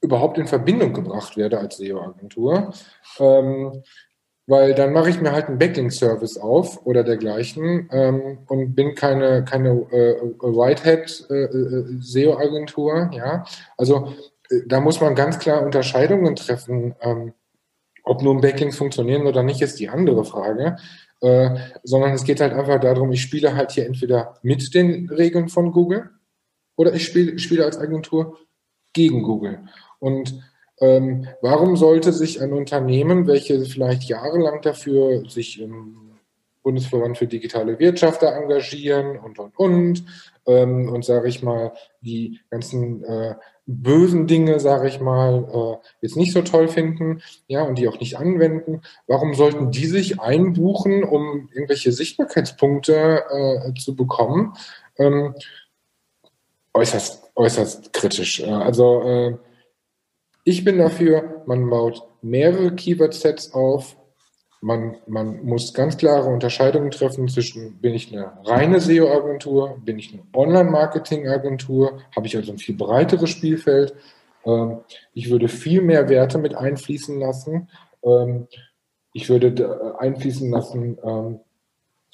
überhaupt in Verbindung gebracht werde als SEO-Agentur. Ähm, weil dann mache ich mir halt einen Backlink-Service auf oder dergleichen ähm, und bin keine, keine äh, Whitehead-SEO-Agentur. Äh, äh ja? Also äh, da muss man ganz klar Unterscheidungen treffen. Ähm, ob nun Backlinks funktionieren oder nicht, ist die andere Frage. Äh, sondern es geht halt einfach darum, ich spiele halt hier entweder mit den Regeln von Google oder ich spiele, spiele als Agentur gegen Google. Und ähm, warum sollte sich ein Unternehmen, welches vielleicht jahrelang dafür sich im Bundesverband für digitale Wirtschaft da engagieren und, und, und, ähm, und sage ich mal, die ganzen äh, bösen Dinge, sage ich mal, äh, jetzt nicht so toll finden, ja, und die auch nicht anwenden, warum sollten die sich einbuchen, um irgendwelche Sichtbarkeitspunkte äh, zu bekommen? Ähm, äußerst, äußerst kritisch. Äh, also äh, ich bin dafür, man baut mehrere Keyword-Sets auf. Man, man muss ganz klare Unterscheidungen treffen zwischen, bin ich eine reine SEO-Agentur, bin ich eine Online-Marketing-Agentur, habe ich also ein viel breiteres Spielfeld. Ähm, ich würde viel mehr Werte mit einfließen lassen. Ähm, ich würde einfließen lassen, ähm,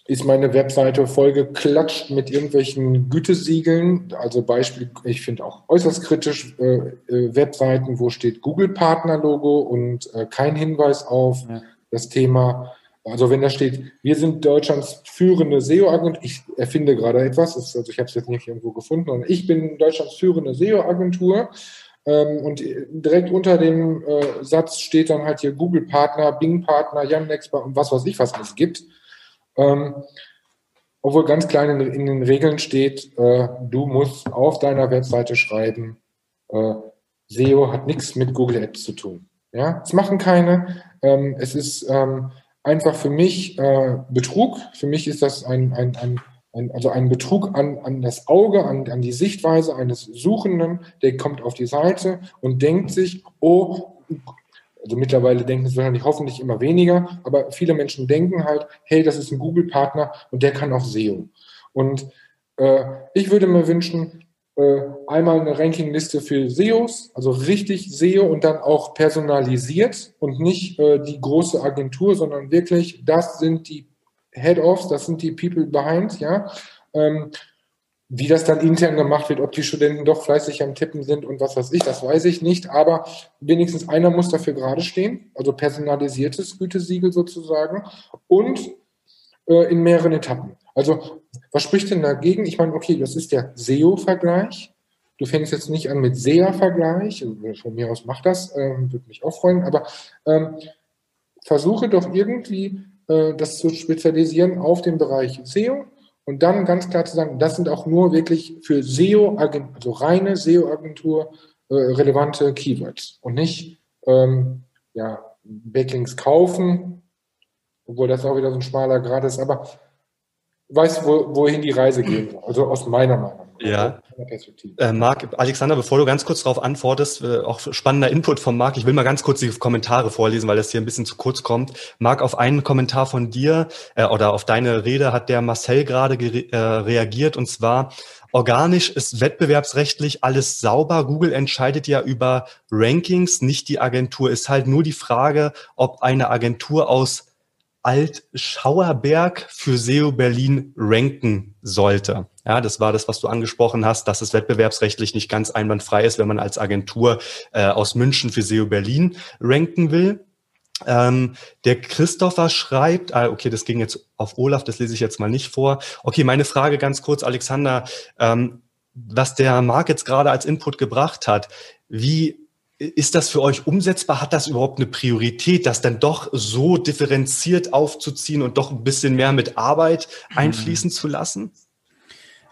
ist meine Webseite vollgeklatscht mit irgendwelchen Gütesiegeln. Also Beispiel, ich finde auch äußerst kritisch äh, äh, Webseiten, wo steht Google-Partner-Logo und äh, kein Hinweis auf ja. das Thema. Also wenn da steht, wir sind Deutschlands führende SEO-Agentur, ich erfinde gerade etwas, ist, also ich habe es jetzt nicht irgendwo gefunden, und ich bin Deutschlands führende SEO-Agentur. Ähm, und direkt unter dem äh, Satz steht dann halt hier Google-Partner, Bing-Partner, Yandex und was weiß ich, was es gibt. Ähm, obwohl ganz klein in, in den Regeln steht, äh, du musst auf deiner Webseite schreiben, äh, SEO hat nichts mit Google Ads zu tun. Ja, es machen keine. Ähm, es ist ähm, einfach für mich äh, Betrug. Für mich ist das ein, ein, ein, ein, also ein Betrug an, an das Auge, an, an die Sichtweise eines Suchenden, der kommt auf die Seite und denkt sich, oh, also mittlerweile denken es wahrscheinlich hoffentlich immer weniger, aber viele Menschen denken halt, hey, das ist ein Google-Partner und der kann auch SEO. Und äh, ich würde mir wünschen, äh, einmal eine Rankingliste für SEOs, also richtig SEO und dann auch personalisiert und nicht äh, die große Agentur, sondern wirklich, das sind die Head-Offs, das sind die People behind, ja. Ähm, wie das dann intern gemacht wird, ob die Studenten doch fleißig am Tippen sind und was weiß ich, das weiß ich nicht. Aber wenigstens einer muss dafür gerade stehen, also personalisiertes Gütesiegel sozusagen und äh, in mehreren Etappen. Also was spricht denn dagegen? Ich meine, okay, das ist der SEO-Vergleich. Du fängst jetzt nicht an mit SEA-Vergleich. Von mir aus macht das, ähm, würde mich auch freuen. Aber ähm, versuche doch irgendwie äh, das zu spezialisieren auf den Bereich SEO und dann ganz klar zu sagen, das sind auch nur wirklich für SEO, also reine SEO-Agentur äh, relevante Keywords und nicht ähm, ja, Backlinks kaufen, obwohl das auch wieder so ein schmaler Grad ist, aber weiß, wo, wohin die Reise geht, also aus meiner Meinung. Ja. Äh, Marc, Alexander, bevor du ganz kurz darauf antwortest, äh, auch spannender Input von Marc. Ich will mal ganz kurz die Kommentare vorlesen, weil das hier ein bisschen zu kurz kommt. Marc, auf einen Kommentar von dir äh, oder auf deine Rede hat der Marcel gerade äh, reagiert und zwar, organisch ist wettbewerbsrechtlich alles sauber. Google entscheidet ja über Rankings, nicht die Agentur. Ist halt nur die Frage, ob eine Agentur aus Alt-Schauerberg für SEO Berlin ranken sollte. Ja, das war das, was du angesprochen hast, dass es wettbewerbsrechtlich nicht ganz einwandfrei ist, wenn man als Agentur äh, aus München für SEO Berlin ranken will. Ähm, der Christopher schreibt, ah, okay, das ging jetzt auf Olaf, das lese ich jetzt mal nicht vor. Okay, meine Frage ganz kurz, Alexander. Ähm, was der Marc jetzt gerade als Input gebracht hat, wie ist das für euch umsetzbar? Hat das überhaupt eine Priorität, das dann doch so differenziert aufzuziehen und doch ein bisschen mehr mit Arbeit einfließen zu lassen?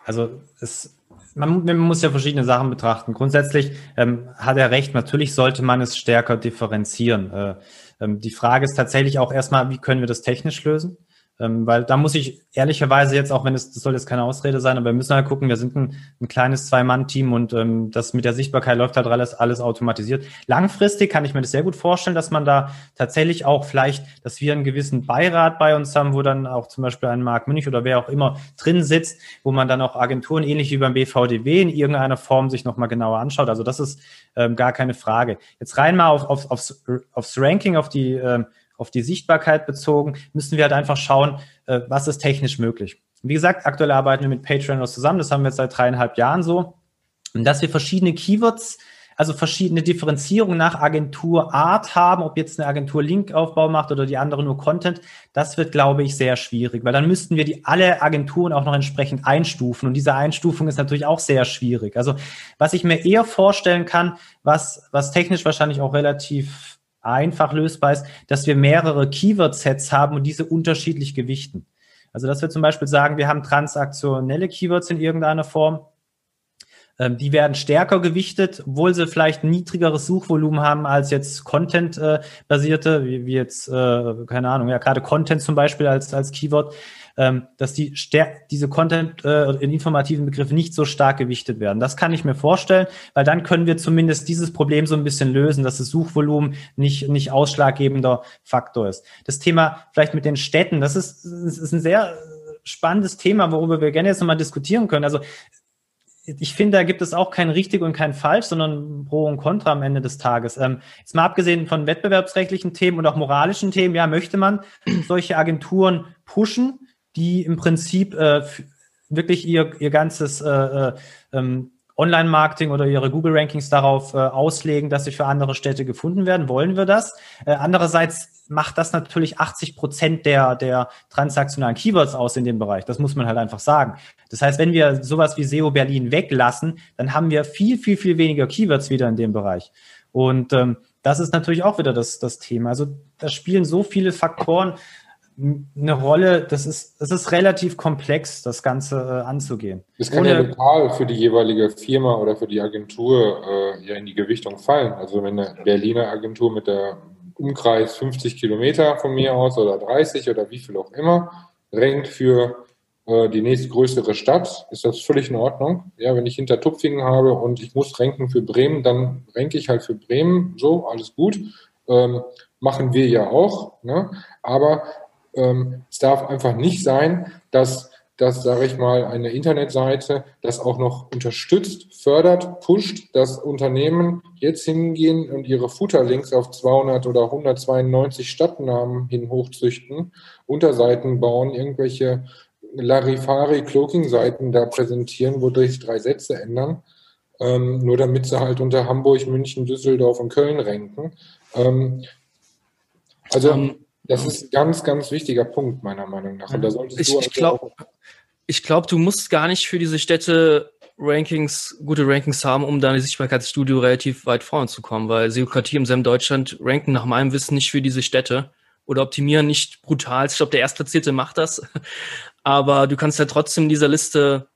Also es, man, man muss ja verschiedene Sachen betrachten. Grundsätzlich ähm, hat er recht, natürlich sollte man es stärker differenzieren. Äh, ähm, die Frage ist tatsächlich auch erstmal, wie können wir das technisch lösen? Ähm, weil da muss ich ehrlicherweise jetzt, auch wenn es, das soll jetzt keine Ausrede sein, aber wir müssen halt gucken, wir sind ein, ein kleines Zwei-Mann-Team und ähm, das mit der Sichtbarkeit läuft halt alles, alles automatisiert. Langfristig kann ich mir das sehr gut vorstellen, dass man da tatsächlich auch vielleicht, dass wir einen gewissen Beirat bei uns haben, wo dann auch zum Beispiel ein Marc Münch oder wer auch immer drin sitzt, wo man dann auch Agenturen ähnlich wie beim BVDW in irgendeiner Form sich nochmal genauer anschaut. Also das ist ähm, gar keine Frage. Jetzt rein mal auf, auf, aufs, aufs Ranking, auf die ähm, auf die Sichtbarkeit bezogen, müssen wir halt einfach schauen, äh, was ist technisch möglich. Wie gesagt, aktuell arbeiten wir mit Patreon zusammen, das haben wir jetzt seit dreieinhalb Jahren so. Dass wir verschiedene Keywords, also verschiedene Differenzierungen nach Agenturart haben, ob jetzt eine Agentur Linkaufbau macht oder die andere nur Content, das wird, glaube ich, sehr schwierig, weil dann müssten wir die alle Agenturen auch noch entsprechend einstufen. Und diese Einstufung ist natürlich auch sehr schwierig. Also was ich mir eher vorstellen kann, was, was technisch wahrscheinlich auch relativ einfach lösbar ist, dass wir mehrere Keyword-Sets haben und diese unterschiedlich gewichten. Also dass wir zum Beispiel sagen, wir haben transaktionelle Keywords in irgendeiner Form. Ähm, die werden stärker gewichtet, obwohl sie vielleicht ein niedrigeres Suchvolumen haben als jetzt Content-basierte, äh, wie, jetzt, äh, keine Ahnung, ja, gerade Content zum Beispiel als, als Keyword ähm, dass die diese Content äh, in informativen Begriffen nicht so stark gewichtet werden. Das kann ich mir vorstellen, weil dann können wir zumindest dieses Problem so ein bisschen lösen, dass das Suchvolumen nicht, nicht ausschlaggebender Faktor ist. Das Thema vielleicht mit den Städten, das ist, das ist ein sehr spannendes Thema, worüber wir gerne jetzt nochmal diskutieren können. Also ich finde, da gibt es auch kein richtig und kein falsch, sondern Pro und Contra am Ende des Tages. Ähm, jetzt mal abgesehen von wettbewerbsrechtlichen Themen und auch moralischen Themen, ja, möchte man solche Agenturen pushen? Die im Prinzip äh, wirklich ihr, ihr ganzes äh, äh, ähm, Online-Marketing oder ihre Google-Rankings darauf äh, auslegen, dass sie für andere Städte gefunden werden. Wollen wir das? Äh, andererseits macht das natürlich 80 Prozent der, der transaktionalen Keywords aus in dem Bereich. Das muss man halt einfach sagen. Das heißt, wenn wir sowas wie SEO Berlin weglassen, dann haben wir viel, viel, viel weniger Keywords wieder in dem Bereich. Und ähm, das ist natürlich auch wieder das, das Thema. Also da spielen so viele Faktoren eine Rolle, das ist, es ist relativ komplex, das Ganze äh, anzugehen. Das kann Ohne, ja lokal für die jeweilige Firma oder für die Agentur äh, ja in die Gewichtung fallen. Also wenn eine Berliner Agentur mit der Umkreis 50 Kilometer von mir aus oder 30 oder wie viel auch immer renkt für äh, die nächstgrößere Stadt, ist das völlig in Ordnung. Ja, wenn ich hinter Tupfingen habe und ich muss renken für Bremen, dann renke ich halt für Bremen. So, alles gut. Ähm, machen wir ja auch. Ne? Aber ähm, es darf einfach nicht sein, dass, dass sage ich mal, eine Internetseite das auch noch unterstützt, fördert, pusht, dass Unternehmen jetzt hingehen und ihre Footerlinks auf 200 oder 192 Stadtnamen hin hochzüchten, Unterseiten bauen, irgendwelche Larifari-Cloaking-Seiten da präsentieren, wodurch drei Sätze ändern, ähm, nur damit sie halt unter Hamburg, München, Düsseldorf und Köln ranken. Ähm, also ähm, das ist ein ganz, ganz wichtiger Punkt, meiner Meinung nach. Und da solltest ich, du ich glaube, ich glaube, du musst gar nicht für diese Städte Rankings, gute Rankings haben, um deine Sichtbarkeitsstudio relativ weit vorne zu kommen, weil Seokratie im SEM Deutschland ranken nach meinem Wissen nicht für diese Städte oder optimieren nicht brutal. Ich glaube, der Erstplatzierte macht das. Aber du kannst ja trotzdem in dieser Liste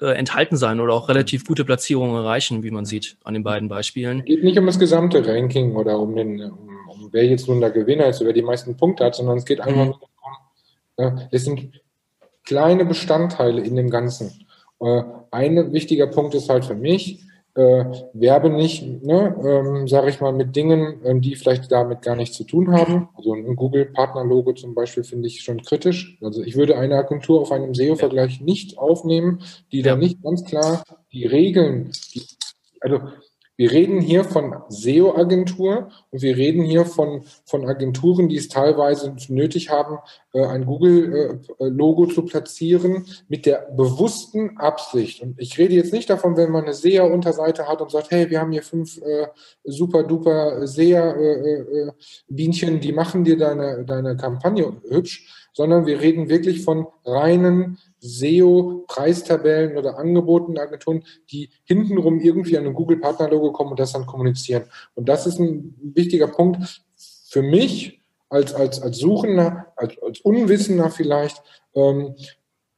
äh, enthalten sein oder auch relativ gute Platzierungen erreichen, wie man sieht an den beiden Beispielen. Es geht nicht um das gesamte Ranking oder um den, um wer jetzt nun der Gewinner ist, wer die meisten Punkte hat, sondern es geht einfach mhm. darum, äh, es sind kleine Bestandteile in dem Ganzen. Äh, ein wichtiger Punkt ist halt für mich, äh, werbe nicht, ne, ähm, sage ich mal, mit Dingen, ähm, die vielleicht damit gar nichts zu tun haben. Also ein Google-Partner-Logo zum Beispiel finde ich schon kritisch. Also ich würde eine Agentur auf einem SEO-Vergleich nicht aufnehmen, die ja. da nicht ganz klar die Regeln, die, also wir reden hier von SEO-Agentur und wir reden hier von, von Agenturen, die es teilweise nötig haben, äh, ein Google-Logo zu platzieren mit der bewussten Absicht. Und ich rede jetzt nicht davon, wenn man eine SEA-Unterseite hat und sagt, hey, wir haben hier fünf äh, super duper SEA-Bienchen, äh, äh, die machen dir deine, deine Kampagne hübsch, sondern wir reden wirklich von reinen SEO-Preistabellen oder Angeboten Agenturen, die hintenrum irgendwie an ein Google-Partner-Logo kommen und das dann kommunizieren. Und das ist ein wichtiger Punkt für mich als, als, als Suchender, als, als Unwissender vielleicht. Ähm,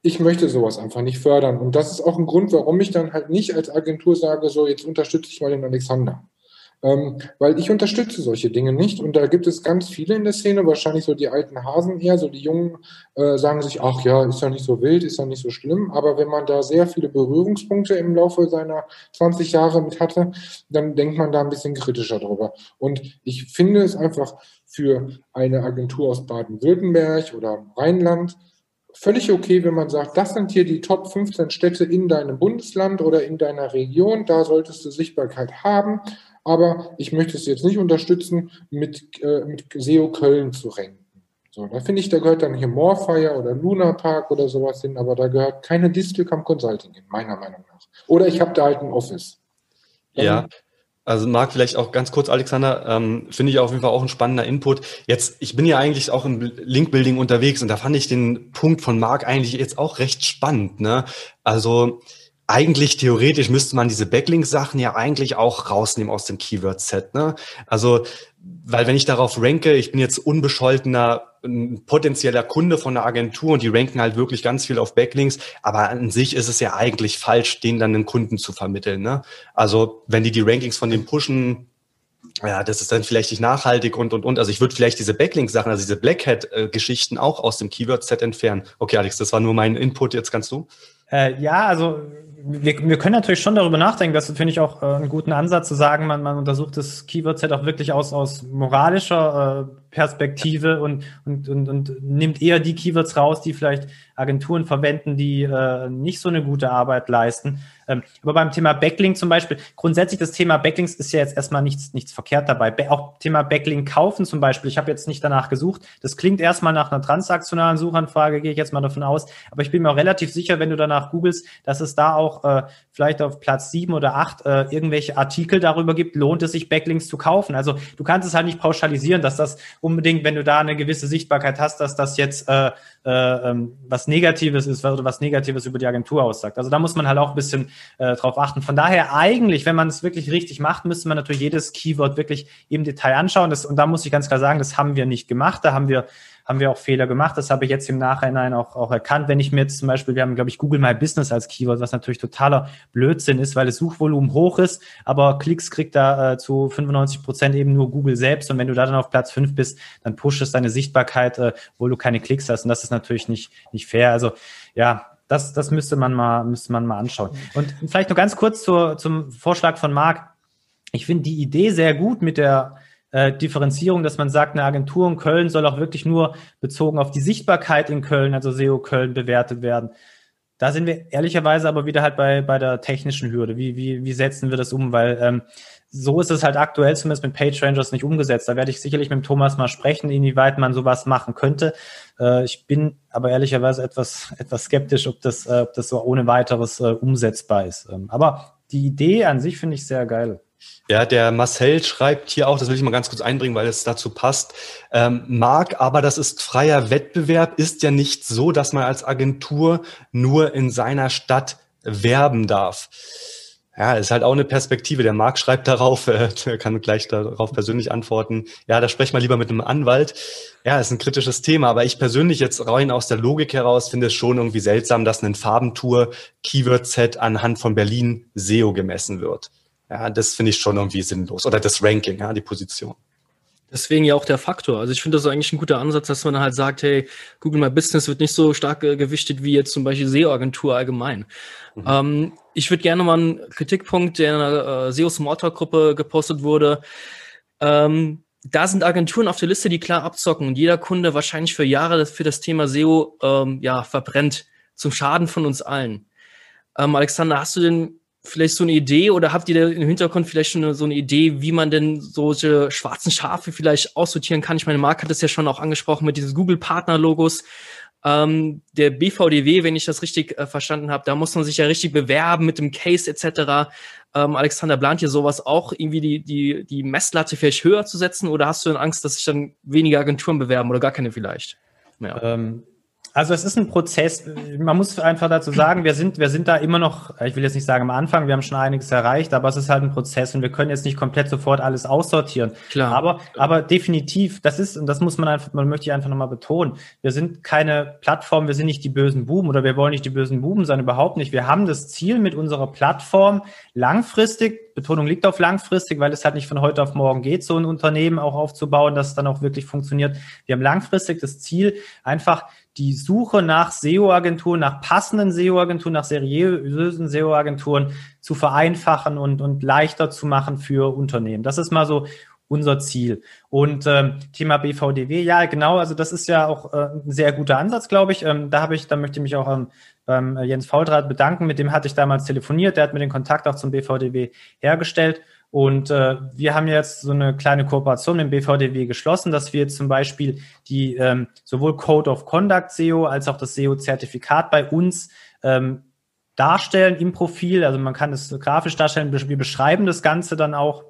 ich möchte sowas einfach nicht fördern. Und das ist auch ein Grund, warum ich dann halt nicht als Agentur sage, so jetzt unterstütze ich mal den Alexander. Ähm, weil ich unterstütze solche Dinge nicht. Und da gibt es ganz viele in der Szene, wahrscheinlich so die alten Hasen eher, so die Jungen äh, sagen sich, ach ja, ist ja nicht so wild, ist ja nicht so schlimm, aber wenn man da sehr viele Berührungspunkte im Laufe seiner 20 Jahre mit hatte, dann denkt man da ein bisschen kritischer drüber. Und ich finde es einfach für eine Agentur aus Baden-Württemberg oder Rheinland völlig okay, wenn man sagt, das sind hier die Top 15 Städte in deinem Bundesland oder in deiner Region, da solltest du Sichtbarkeit haben aber ich möchte es jetzt nicht unterstützen, mit, äh, mit SEO Köln zu renken. So, da finde ich, da gehört dann hier Morfire oder Luna Park oder sowas hin, aber da gehört keine District am Consulting hin, meiner Meinung nach. Oder ich habe da halt ein Office. Dann ja. Also Marc, vielleicht auch ganz kurz, Alexander, ähm, finde ich auf jeden Fall auch ein spannender Input. Jetzt, ich bin ja eigentlich auch im Link-Building unterwegs und da fand ich den Punkt von Marc eigentlich jetzt auch recht spannend. Ne? Also eigentlich theoretisch müsste man diese Backlink-Sachen ja eigentlich auch rausnehmen aus dem Keyword-Set. Ne? Also, weil wenn ich darauf ranke, ich bin jetzt unbescholtener ein potenzieller Kunde von einer Agentur und die ranken halt wirklich ganz viel auf Backlinks, aber an sich ist es ja eigentlich falsch, denen dann einen Kunden zu vermitteln. Ne? Also wenn die die Rankings von dem pushen, ja, das ist dann vielleicht nicht nachhaltig und, und, und. Also ich würde vielleicht diese Backlink-Sachen, also diese Blackhead-Geschichten auch aus dem Keyword-Set entfernen. Okay, Alex, das war nur mein Input, jetzt kannst du. Äh, ja, also wir, wir können natürlich schon darüber nachdenken, das finde ich auch äh, einen guten Ansatz zu sagen, man, man untersucht das Keyword-Set auch wirklich aus, aus moralischer äh, Perspektive und, und, und, und nimmt eher die Keywords raus, die vielleicht Agenturen verwenden, die äh, nicht so eine gute Arbeit leisten. Ähm, aber beim Thema Backlink zum Beispiel, grundsätzlich das Thema Backlinks ist ja jetzt erstmal nichts, nichts verkehrt dabei. Be auch Thema Backlink kaufen zum Beispiel, ich habe jetzt nicht danach gesucht. Das klingt erstmal nach einer transaktionalen Suchanfrage, gehe ich jetzt mal davon aus. Aber ich bin mir auch relativ sicher, wenn du danach googelst, dass es da auch äh, vielleicht auf Platz sieben oder acht äh, irgendwelche Artikel darüber gibt, lohnt es sich Backlinks zu kaufen. Also du kannst es halt nicht pauschalisieren, dass das unbedingt, wenn du da eine gewisse Sichtbarkeit hast, dass das jetzt äh, äh, ähm, was Negatives ist oder was Negatives über die Agentur aussagt. Also da muss man halt auch ein bisschen äh, drauf achten. Von daher eigentlich, wenn man es wirklich richtig macht, müsste man natürlich jedes Keyword wirklich im Detail anschauen. Das, und da muss ich ganz klar sagen, das haben wir nicht gemacht. Da haben wir haben wir auch Fehler gemacht. Das habe ich jetzt im Nachhinein auch, auch erkannt. Wenn ich mir jetzt zum Beispiel, wir haben, glaube ich, Google My Business als Keyword, was natürlich totaler Blödsinn ist, weil das Suchvolumen hoch ist, aber Klicks kriegt da äh, zu 95 Prozent eben nur Google selbst. Und wenn du da dann auf Platz fünf bist, dann pusht es deine Sichtbarkeit, äh, wo du keine Klicks hast. Und das ist natürlich nicht, nicht fair. Also ja, das, das müsste man mal, müsste man mal anschauen. Und vielleicht nur ganz kurz zur, zum Vorschlag von Marc. Ich finde die Idee sehr gut mit der äh, Differenzierung, dass man sagt, eine Agentur in Köln soll auch wirklich nur bezogen auf die Sichtbarkeit in Köln, also SEO Köln, bewertet werden. Da sind wir ehrlicherweise aber wieder halt bei, bei der technischen Hürde. Wie, wie, wie setzen wir das um? Weil ähm, so ist es halt aktuell zumindest mit PageRangers nicht umgesetzt. Da werde ich sicherlich mit Thomas mal sprechen, inwieweit man sowas machen könnte. Äh, ich bin aber ehrlicherweise etwas, etwas skeptisch, ob das, äh, ob das so ohne weiteres äh, umsetzbar ist. Ähm, aber die Idee an sich finde ich sehr geil. Ja, der Marcel schreibt hier auch, das will ich mal ganz kurz einbringen, weil es dazu passt. Ähm, Marc, aber das ist freier Wettbewerb, ist ja nicht so, dass man als Agentur nur in seiner Stadt werben darf. Ja, ist halt auch eine Perspektive. Der Marc schreibt darauf, äh, kann gleich darauf persönlich antworten. Ja, da sprech mal lieber mit einem Anwalt. Ja, ist ein kritisches Thema, aber ich persönlich jetzt rein aus der Logik heraus finde es schon irgendwie seltsam, dass ein Farbentour Keyword Set anhand von Berlin SEO gemessen wird. Ja, das finde ich schon irgendwie sinnlos. Oder das Ranking, ja, die Position. Deswegen ja auch der Faktor. Also ich finde das eigentlich ein guter Ansatz, dass man halt sagt, hey, Google My Business wird nicht so stark äh, gewichtet wie jetzt zum Beispiel SEO-Agentur allgemein. Mhm. Ähm, ich würde gerne mal einen Kritikpunkt, der in einer äh, SEO Smalltalk Gruppe gepostet wurde. Ähm, da sind Agenturen auf der Liste, die klar abzocken und jeder Kunde wahrscheinlich für Jahre für das Thema SEO ähm, ja verbrennt zum Schaden von uns allen. Ähm, Alexander, hast du denn vielleicht so eine Idee oder habt ihr im Hintergrund vielleicht schon so eine Idee, wie man denn solche schwarzen Schafe vielleicht aussortieren kann? Ich meine, Marc hat das ja schon auch angesprochen mit diesen Google-Partner-Logos. Ähm, der BVDW, wenn ich das richtig äh, verstanden habe, da muss man sich ja richtig bewerben mit dem Case etc. Ähm, Alexander plant hier sowas auch irgendwie die, die, die Messlatte vielleicht höher zu setzen oder hast du denn Angst, dass sich dann weniger Agenturen bewerben oder gar keine vielleicht? Ja. Ähm, Also es ist ein Prozess. Man muss einfach dazu sagen, wir sind, wir sind da immer noch, ich will jetzt nicht sagen am Anfang, wir haben schon einiges erreicht, aber es ist halt ein Prozess und wir können jetzt nicht komplett sofort alles aussortieren. Klar. Aber, aber definitiv, das ist, und das muss man einfach, man möchte ich einfach nochmal betonen, wir sind keine Plattform, wir sind nicht die bösen Buben oder wir wollen nicht die bösen Buben sein, überhaupt nicht. Wir haben das Ziel mit unserer Plattform langfristig, Betonung liegt auf langfristig, weil es halt nicht von heute auf morgen geht, so ein Unternehmen auch aufzubauen, das dann auch wirklich funktioniert. Wir haben langfristig das Ziel, einfach die Suche nach SEO-Agenturen, nach passenden SEO-Agenturen, nach seriösen SEO-Agenturen zu vereinfachen und, und leichter zu machen für Unternehmen. Das ist mal so unser Ziel. Und ähm, Thema BVDW, ja, genau, also das ist ja auch äh, ein sehr guter Ansatz, glaube ich. Ähm, da habe ich, da möchte ich mich auch ähm, beim Jens Fauldraht bedanken. Mit dem hatte ich damals telefoniert, der hat mir den Kontakt auch zum BVDW hergestellt. Und äh, wir haben jetzt so eine kleine Kooperation mit dem BVDW geschlossen, dass wir zum Beispiel die ähm, sowohl Code of Conduct SEO als auch das SEO-Zertifikat bei uns ähm, darstellen im Profil. Also man kann es grafisch darstellen. Wir beschreiben das Ganze dann auch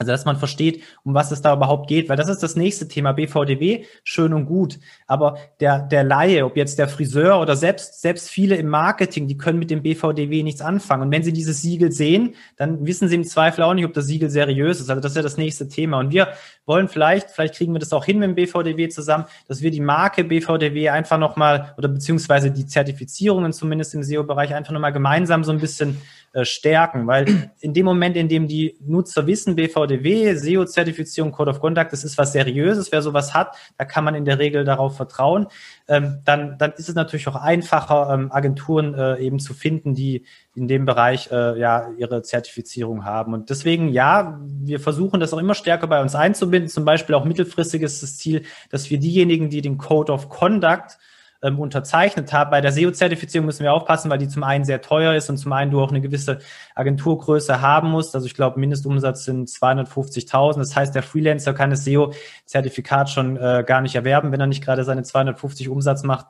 also, dass man versteht, um was es da überhaupt geht, weil das ist das nächste Thema. BVDW, schön und gut. Aber der, der Laie, ob jetzt der Friseur oder selbst, selbst viele im Marketing, die können mit dem BVDW nichts anfangen. Und wenn sie dieses Siegel sehen, dann wissen sie im Zweifel auch nicht, ob das Siegel seriös ist. Also, das ist ja das nächste Thema. Und wir wollen vielleicht, vielleicht kriegen wir das auch hin mit dem BVDW zusammen, dass wir die Marke BVDW einfach nochmal, oder beziehungsweise die Zertifizierungen zumindest im SEO-Bereich einfach nochmal gemeinsam so ein bisschen äh, stärken, weil in dem Moment, in dem die Nutzer wissen, BVDW, SEO-Zertifizierung, Code of Conduct, das ist was Seriöses, wer sowas hat, da kann man in der Regel darauf vertrauen, ähm, dann, dann ist es natürlich auch einfacher, ähm, Agenturen äh, eben zu finden, die in dem Bereich äh, ja ihre Zertifizierung haben. Und deswegen, ja, wir versuchen das auch immer stärker bei uns einzubinden. Zum Beispiel auch mittelfristig ist das Ziel, dass wir diejenigen, die den Code of Conduct ähm, unterzeichnet habe. Bei der SEO-Zertifizierung müssen wir aufpassen, weil die zum einen sehr teuer ist und zum einen du auch eine gewisse Agenturgröße haben musst. Also ich glaube, Mindestumsatz sind 250.000. Das heißt, der Freelancer kann das SEO-Zertifikat schon äh, gar nicht erwerben, wenn er nicht gerade seine 250 Umsatz macht.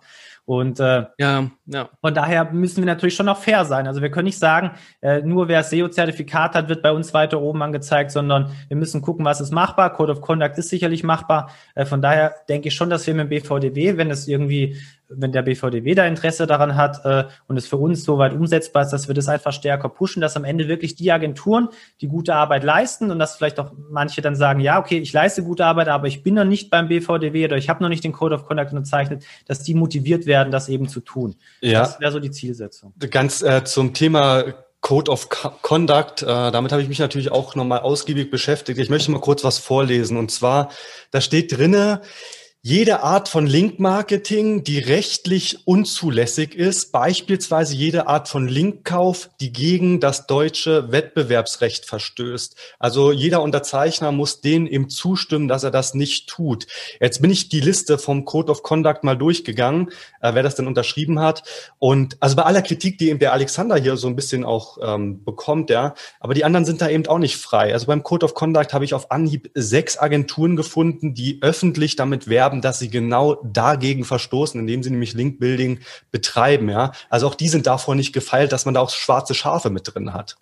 Und äh, ja, ja. von daher müssen wir natürlich schon noch fair sein. Also wir können nicht sagen, äh, nur wer SEO-Zertifikat hat, wird bei uns weiter oben angezeigt, sondern wir müssen gucken, was ist machbar. Code of Conduct ist sicherlich machbar. Äh, von daher denke ich schon, dass wir mit dem BVDW, wenn es irgendwie wenn der BVDW da Interesse daran hat äh, und es für uns soweit umsetzbar ist, dass wir das einfach stärker pushen, dass am Ende wirklich die Agenturen, die gute Arbeit leisten und dass vielleicht auch manche dann sagen, ja, okay, ich leiste gute Arbeit, aber ich bin noch nicht beim BVDW oder ich habe noch nicht den Code of Conduct unterzeichnet, dass die motiviert werden, das eben zu tun. Ja. Das wäre so die Zielsetzung. Ganz äh, zum Thema Code of Conduct, äh, damit habe ich mich natürlich auch nochmal ausgiebig beschäftigt. Ich möchte mal kurz was vorlesen. Und zwar, da steht drinne, jede Art von Link-Marketing, die rechtlich unzulässig ist, beispielsweise jede Art von Linkkauf, die gegen das deutsche Wettbewerbsrecht verstößt. Also jeder Unterzeichner muss denen ihm zustimmen, dass er das nicht tut. Jetzt bin ich die Liste vom Code of Conduct mal durchgegangen, äh, wer das denn unterschrieben hat. Und also bei aller Kritik, die eben der Alexander hier so ein bisschen auch ähm, bekommt, ja, aber die anderen sind da eben auch nicht frei. Also beim Code of Conduct habe ich auf Anhieb sechs Agenturen gefunden, die öffentlich damit werben, haben, dass sie genau dagegen verstoßen, indem sie nämlich Link-Building betreiben. Ja? Also auch die sind davor nicht gefeilt, dass man da auch schwarze Schafe mit drin hat.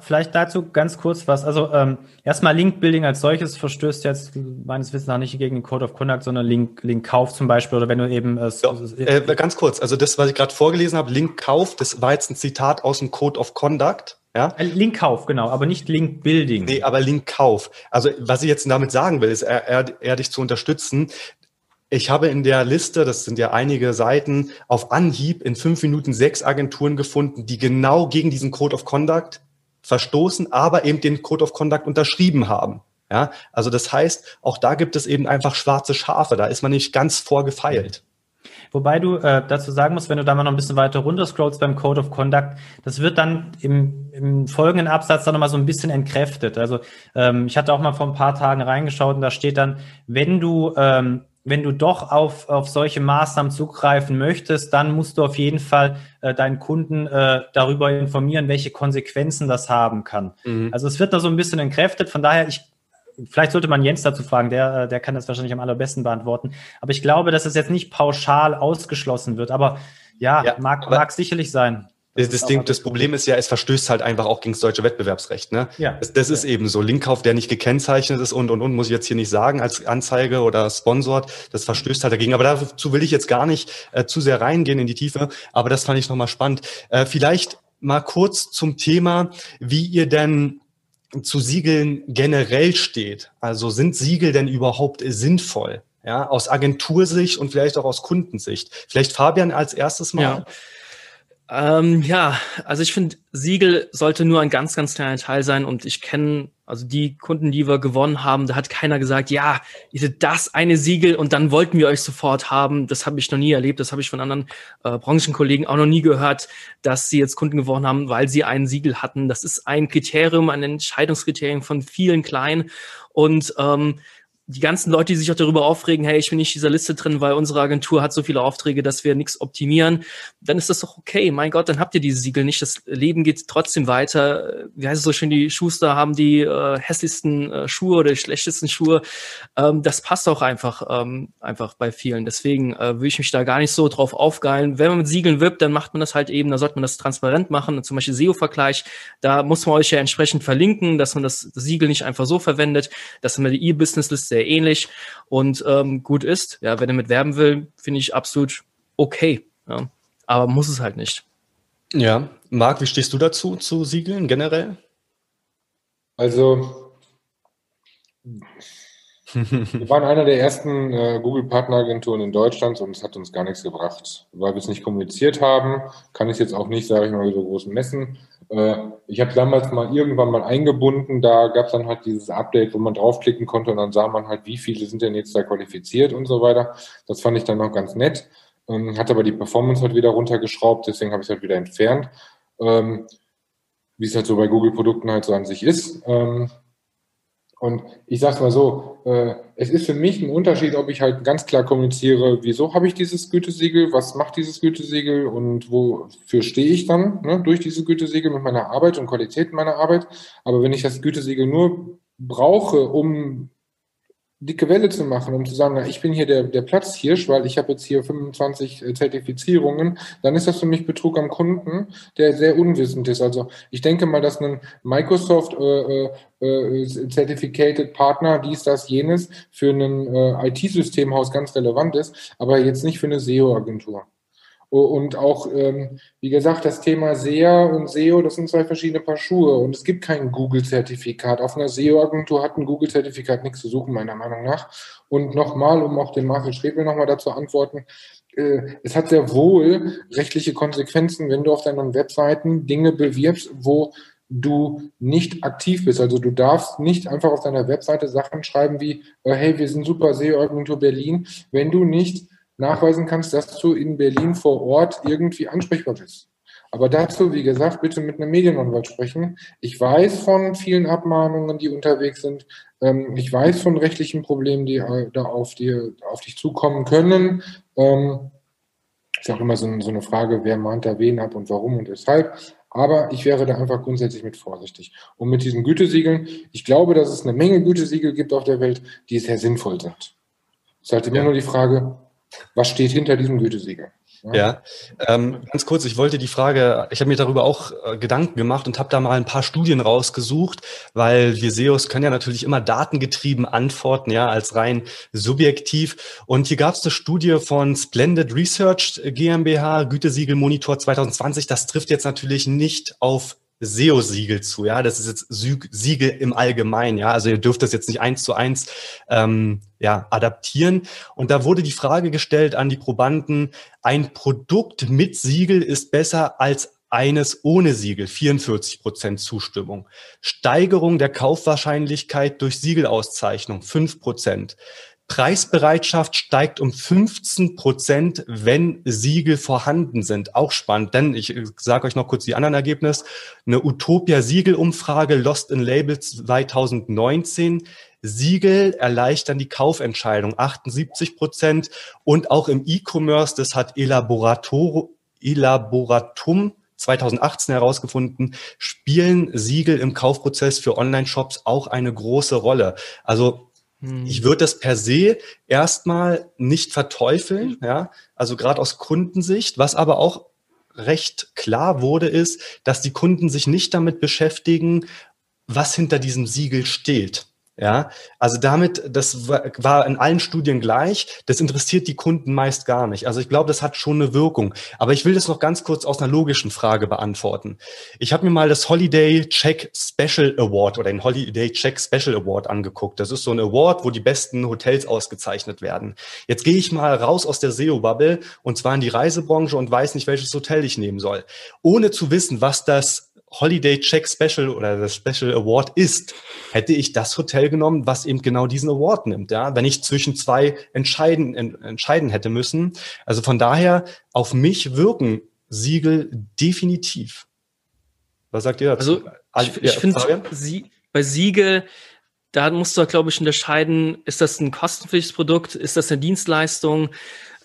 Vielleicht dazu ganz kurz was. Also ähm, erstmal Link-Building als solches verstößt jetzt meines Wissens nach nicht gegen den Code of Conduct, sondern Link, Link-Kauf zum Beispiel oder wenn du eben äh, ja, äh, ganz kurz, also das, was ich gerade vorgelesen habe, Link-Kauf, das war jetzt ein Zitat aus dem Code of Conduct. Ja? Äh, Linkkauf, genau, aber nicht Link-Building. Nee, aber Linkkauf. Also was ich jetzt damit sagen will, ist, er, er, er dich zu unterstützen. Ich habe in der Liste, das sind ja einige Seiten, auf Anhieb in fünf Minuten sechs Agenturen gefunden, die genau gegen diesen Code of Conduct verstoßen, aber eben den Code of Conduct unterschrieben haben. Ja, also das heißt, auch da gibt es eben einfach schwarze Schafe. Da ist man nicht ganz vorgefeilt. Wobei du äh, dazu sagen musst, wenn du da mal noch ein bisschen weiter runter scrollst beim Code of Conduct, das wird dann im, im folgenden Absatz dann nochmal so ein bisschen entkräftet. Also ähm, ich hatte auch mal vor ein paar Tagen reingeschaut und da steht dann, wenn du ähm, wenn du doch auf, auf solche Maßnahmen zugreifen möchtest, dann musst du auf jeden Fall äh, deinen Kunden äh, darüber informieren, welche Konsequenzen das haben kann. Mhm. Also es wird da so ein bisschen entkräftet. Von daher, ich Vielleicht sollte man Jens dazu fragen, der, äh, der kann das wahrscheinlich am allerbesten beantworten. Aber ich glaube, dass es jetzt nicht pauschal ausgeschlossen wird. Aber ja, ja mag, aber mag sicherlich sein. Das, das, Ding, das Problem ist ja, es verstößt halt einfach auch gegen das deutsche Wettbewerbsrecht. Ne? Ja. Das, das ist eben so. Linkkauf, der nicht gekennzeichnet ist und, und, und, muss ich jetzt hier nicht sagen, als Anzeige oder Sponsort, das verstößt halt dagegen. Aber dazu will ich jetzt gar nicht äh, zu sehr reingehen in die Tiefe. Aber das fand ich nochmal spannend. Äh, vielleicht mal kurz zum Thema, wie ihr denn zu Siegeln generell steht. Also sind Siegel denn überhaupt sinnvoll? Ja, aus Agentursicht und vielleicht auch aus Kundensicht. Vielleicht Fabian als erstes mal. Ja. Ähm, ja, also ich finde, Siegel sollte nur ein ganz, ganz kleiner Teil sein und ich kenne, also die Kunden, die wir gewonnen haben, da hat keiner gesagt, ja, das eine Siegel und dann wollten wir euch sofort haben. Das habe ich noch nie erlebt, das habe ich von anderen äh, Branchenkollegen auch noch nie gehört, dass sie jetzt Kunden gewonnen haben, weil sie ein Siegel hatten. Das ist ein Kriterium, ein Entscheidungskriterium von vielen kleinen und ähm, die ganzen Leute, die sich auch darüber aufregen, hey, ich bin nicht in dieser Liste drin, weil unsere Agentur hat so viele Aufträge, dass wir nichts optimieren, dann ist das doch okay. Mein Gott, dann habt ihr diese Siegel nicht. Das Leben geht trotzdem weiter. Wie heißt es so schön, die Schuster haben die äh, hässlichsten äh, Schuhe oder die schlechtesten Schuhe. Ähm, das passt auch einfach, ähm, einfach bei vielen. Deswegen äh, will ich mich da gar nicht so drauf aufgeilen. Wenn man mit Siegeln wirbt, dann macht man das halt eben, da sollte man das transparent machen. Zum Beispiel SEO-Vergleich, da muss man euch ja entsprechend verlinken, dass man das, das Siegel nicht einfach so verwendet, dass man die E-Business-Liste sehr ähnlich und ähm, gut ist. Ja, wenn er mit werben will, finde ich absolut okay. Ja. Aber muss es halt nicht. Ja, Marc, wie stehst du dazu, zu Siegeln generell? Also, wir waren einer der ersten äh, Google-Partneragenturen in Deutschland und es hat uns gar nichts gebracht. Weil wir es nicht kommuniziert haben, kann ich es jetzt auch nicht, sage ich mal, so großen messen. Äh, ich habe damals mal irgendwann mal eingebunden, da gab es dann halt dieses Update, wo man draufklicken konnte und dann sah man halt, wie viele sind denn jetzt da qualifiziert und so weiter. Das fand ich dann noch ganz nett. Ähm, hat aber die Performance halt wieder runtergeschraubt, deswegen habe ich es halt wieder entfernt. Ähm, wie es halt so bei Google-Produkten halt so an sich ist. Ähm, und ich sage es mal so, äh, es ist für mich ein Unterschied, ob ich halt ganz klar kommuniziere, wieso habe ich dieses Gütesiegel, was macht dieses Gütesiegel und wofür stehe ich dann ne, durch dieses Gütesiegel mit meiner Arbeit und Qualität meiner Arbeit. Aber wenn ich das Gütesiegel nur brauche, um dicke Welle zu machen, um zu sagen, na, ich bin hier der, der Platzhirsch, weil ich habe jetzt hier 25 äh, Zertifizierungen, dann ist das für mich Betrug am Kunden, der sehr unwissend ist. Also ich denke mal, dass ein Microsoft äh, äh, äh Certificated Partner, dies, das, jenes, für ein äh, IT-Systemhaus ganz relevant ist, aber jetzt nicht für eine SEO-Agentur. Und auch, ähm, wie gesagt, das Thema SEA und SEO, das sind zwei verschiedene Paar Schuhe. Und es gibt kein Google-Zertifikat. Auf einer SEO-Agentur hat ein Google-Zertifikat nichts zu suchen, meiner Meinung nach. Und nochmal, um auch den Marcel Schrebel nochmal dazu antworten, äh, es hat sehr wohl rechtliche Konsequenzen, wenn du auf deinen Webseiten Dinge bewirbst, wo du nicht aktiv bist. Also du darfst nicht einfach auf deiner Webseite Sachen schreiben wie, äh, hey, wir sind super SEO-Agentur Berlin, wenn du nicht nachweisen kannst, dass du in Berlin vor Ort irgendwie ansprechbar bist. Aber dazu, wie gesagt, bitte mit einem Medienanwalt sprechen. Ich weiß von vielen Abmahnungen, die unterwegs sind. Ähm, ich weiß von rechtlichen Problemen, die äh, da auf, dir, auf dich zukommen können. Ähm, ist auch immer so, eine Frage, wer mahnt da wen ab und warum und weshalb. Aber ich wäre da einfach grundsätzlich mit vorsichtig. Und mit diesen Gütesiegeln, ich glaube, dass es eine Menge Gütesiegel gibt auf der Welt, die sehr sinnvoll sind. Es ist halt immer ja. nur die Frage, was steht hinter diesem Gütesiegel? Ja, ja. Ähm, ganz kurz, ich wollte die Frage, ich habe mir darüber auch äh, Gedanken gemacht und habe da mal ein paar Studien rausgesucht, weil wir SEOs können ja natürlich immer datengetrieben antworten, ja, als rein subjektiv. Und hier gab es eine Studie von Splendid Research GmbH, Gütesiegel Monitor 2020. Das trifft jetzt natürlich nicht auf SEO-Siegel zu, ja. Das ist jetzt Siegel im Allgemeinen, ja. Also ihr dürft das jetzt nicht eins zu eins ähm, ja, adaptieren. Und da wurde die Frage gestellt an die Probanden, ein Produkt mit Siegel ist besser als eines ohne Siegel, 44 Prozent Zustimmung. Steigerung der Kaufwahrscheinlichkeit durch Siegelauszeichnung, 5 Prozent. Preisbereitschaft steigt um 15 Prozent, wenn Siegel vorhanden sind. Auch spannend, denn ich sage euch noch kurz die anderen Ergebnisse. Eine Utopia-Siegel-Umfrage Lost in Labels 2019. Siegel erleichtern die Kaufentscheidung, 78 Prozent. Und auch im E-Commerce, das hat Elaborator, Elaboratum 2018 herausgefunden, spielen Siegel im Kaufprozess für Online-Shops auch eine große Rolle. Also hm. ich würde das per se erstmal nicht verteufeln, ja, also gerade aus Kundensicht, was aber auch recht klar wurde, ist, dass die Kunden sich nicht damit beschäftigen, was hinter diesem Siegel steht. Ja, also damit, das war in allen Studien gleich. Das interessiert die Kunden meist gar nicht. Also ich glaube, das hat schon eine Wirkung. Aber ich will das noch ganz kurz aus einer logischen Frage beantworten. Ich habe mir mal das Holiday Check Special Award oder den Holiday Check Special Award angeguckt. Das ist so ein Award, wo die besten Hotels ausgezeichnet werden. Jetzt gehe ich mal raus aus der SEO-Bubble und zwar in die Reisebranche und weiß nicht, welches Hotel ich nehmen soll. Ohne zu wissen, was das Holiday Check Special oder das Special Award ist, hätte ich das Hotel genommen, was eben genau diesen Award nimmt, ja, wenn ich zwischen zwei entscheiden, entscheiden hätte müssen. Also von daher, auf mich wirken Siegel definitiv. Was sagt ihr dazu? Also ich, ich finde, Sie, bei Siegel, da musst du, glaube ich, unterscheiden, ist das ein kostenpflichtiges Produkt, ist das eine Dienstleistung?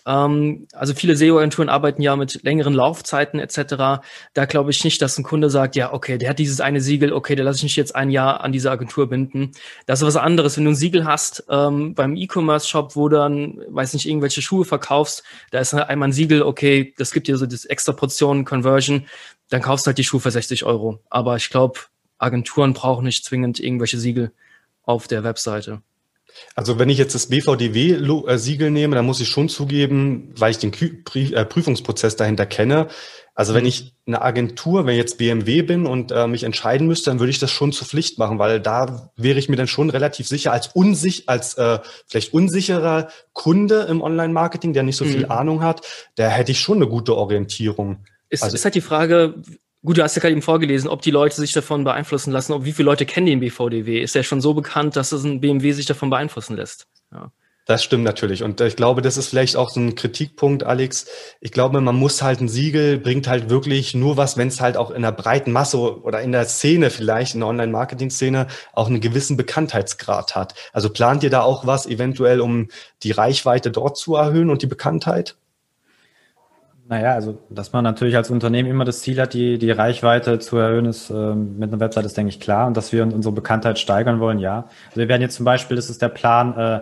Ähm, also viele SEO-Agenturen arbeiten ja mit längeren Laufzeiten etc. Da glaube ich nicht, dass ein Kunde sagt, ja, okay, der hat dieses eine Siegel, okay, der lasse ich mich jetzt ein Jahr an diese Agentur binden. Das ist was anderes. Wenn du ein Siegel hast ähm, beim E-Commerce-Shop, wo dann, weiß nicht, irgendwelche Schuhe verkaufst, da ist einmal ein Siegel, okay, das gibt dir so das extra Portion Conversion, dann kaufst du halt die Schuhe für 60 Euro. Aber ich glaube, Agenturen brauchen nicht zwingend irgendwelche Siegel auf der Webseite. Also wenn ich jetzt das BVDW-Siegel nehme, dann muss ich schon zugeben, weil ich den äh, Prüfungsprozess dahinter kenne. Also wenn mhm. ich eine Agentur, wenn ich jetzt BMW bin und äh, mich entscheiden müsste, dann würde ich das schon zur Pflicht machen, weil da wäre ich mir dann schon relativ sicher als unsich, als äh, vielleicht unsicherer Kunde im Online-Marketing, der nicht so viel mhm. Ahnung hat, da hätte ich schon eine gute Orientierung. Ist, also, ist halt die Frage, Gut, du hast ja gerade eben vorgelesen, ob die Leute sich davon beeinflussen lassen, ob wie viele Leute kennen den BVDW. Ist ja schon so bekannt, dass es ein BMW sich davon beeinflussen lässt. Ja. Das stimmt natürlich. Und ich glaube, das ist vielleicht auch so ein Kritikpunkt, Alex. Ich glaube, man muss halt ein Siegel, bringt halt wirklich nur was, wenn es halt auch in der breiten Masse oder in der Szene vielleicht, in der Online-Marketing-Szene, auch einen gewissen Bekanntheitsgrad hat. Also plant ihr da auch was eventuell, um die Reichweite dort zu erhöhen und die Bekanntheit? Naja, also dass man natürlich als Unternehmen immer das Ziel hat, die, die Reichweite zu erhöhen, ist äh, mit einer Website ist, denke ich, klar. Und dass wir unsere Bekanntheit steigern wollen, ja. Also wir werden jetzt zum Beispiel, das ist der Plan, äh,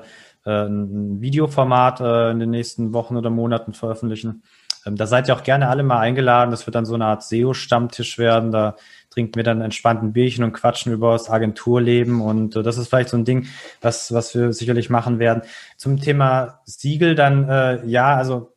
äh, ein Videoformat äh, in den nächsten Wochen oder Monaten veröffentlichen. Ähm, da seid ihr auch gerne alle mal eingeladen. Das wird dann so eine Art SEO-Stammtisch werden. Da trinken wir dann entspannt ein Bierchen und quatschen über das Agenturleben. Und äh, das ist vielleicht so ein Ding, was, was wir sicherlich machen werden. Zum Thema Siegel dann, äh, ja, also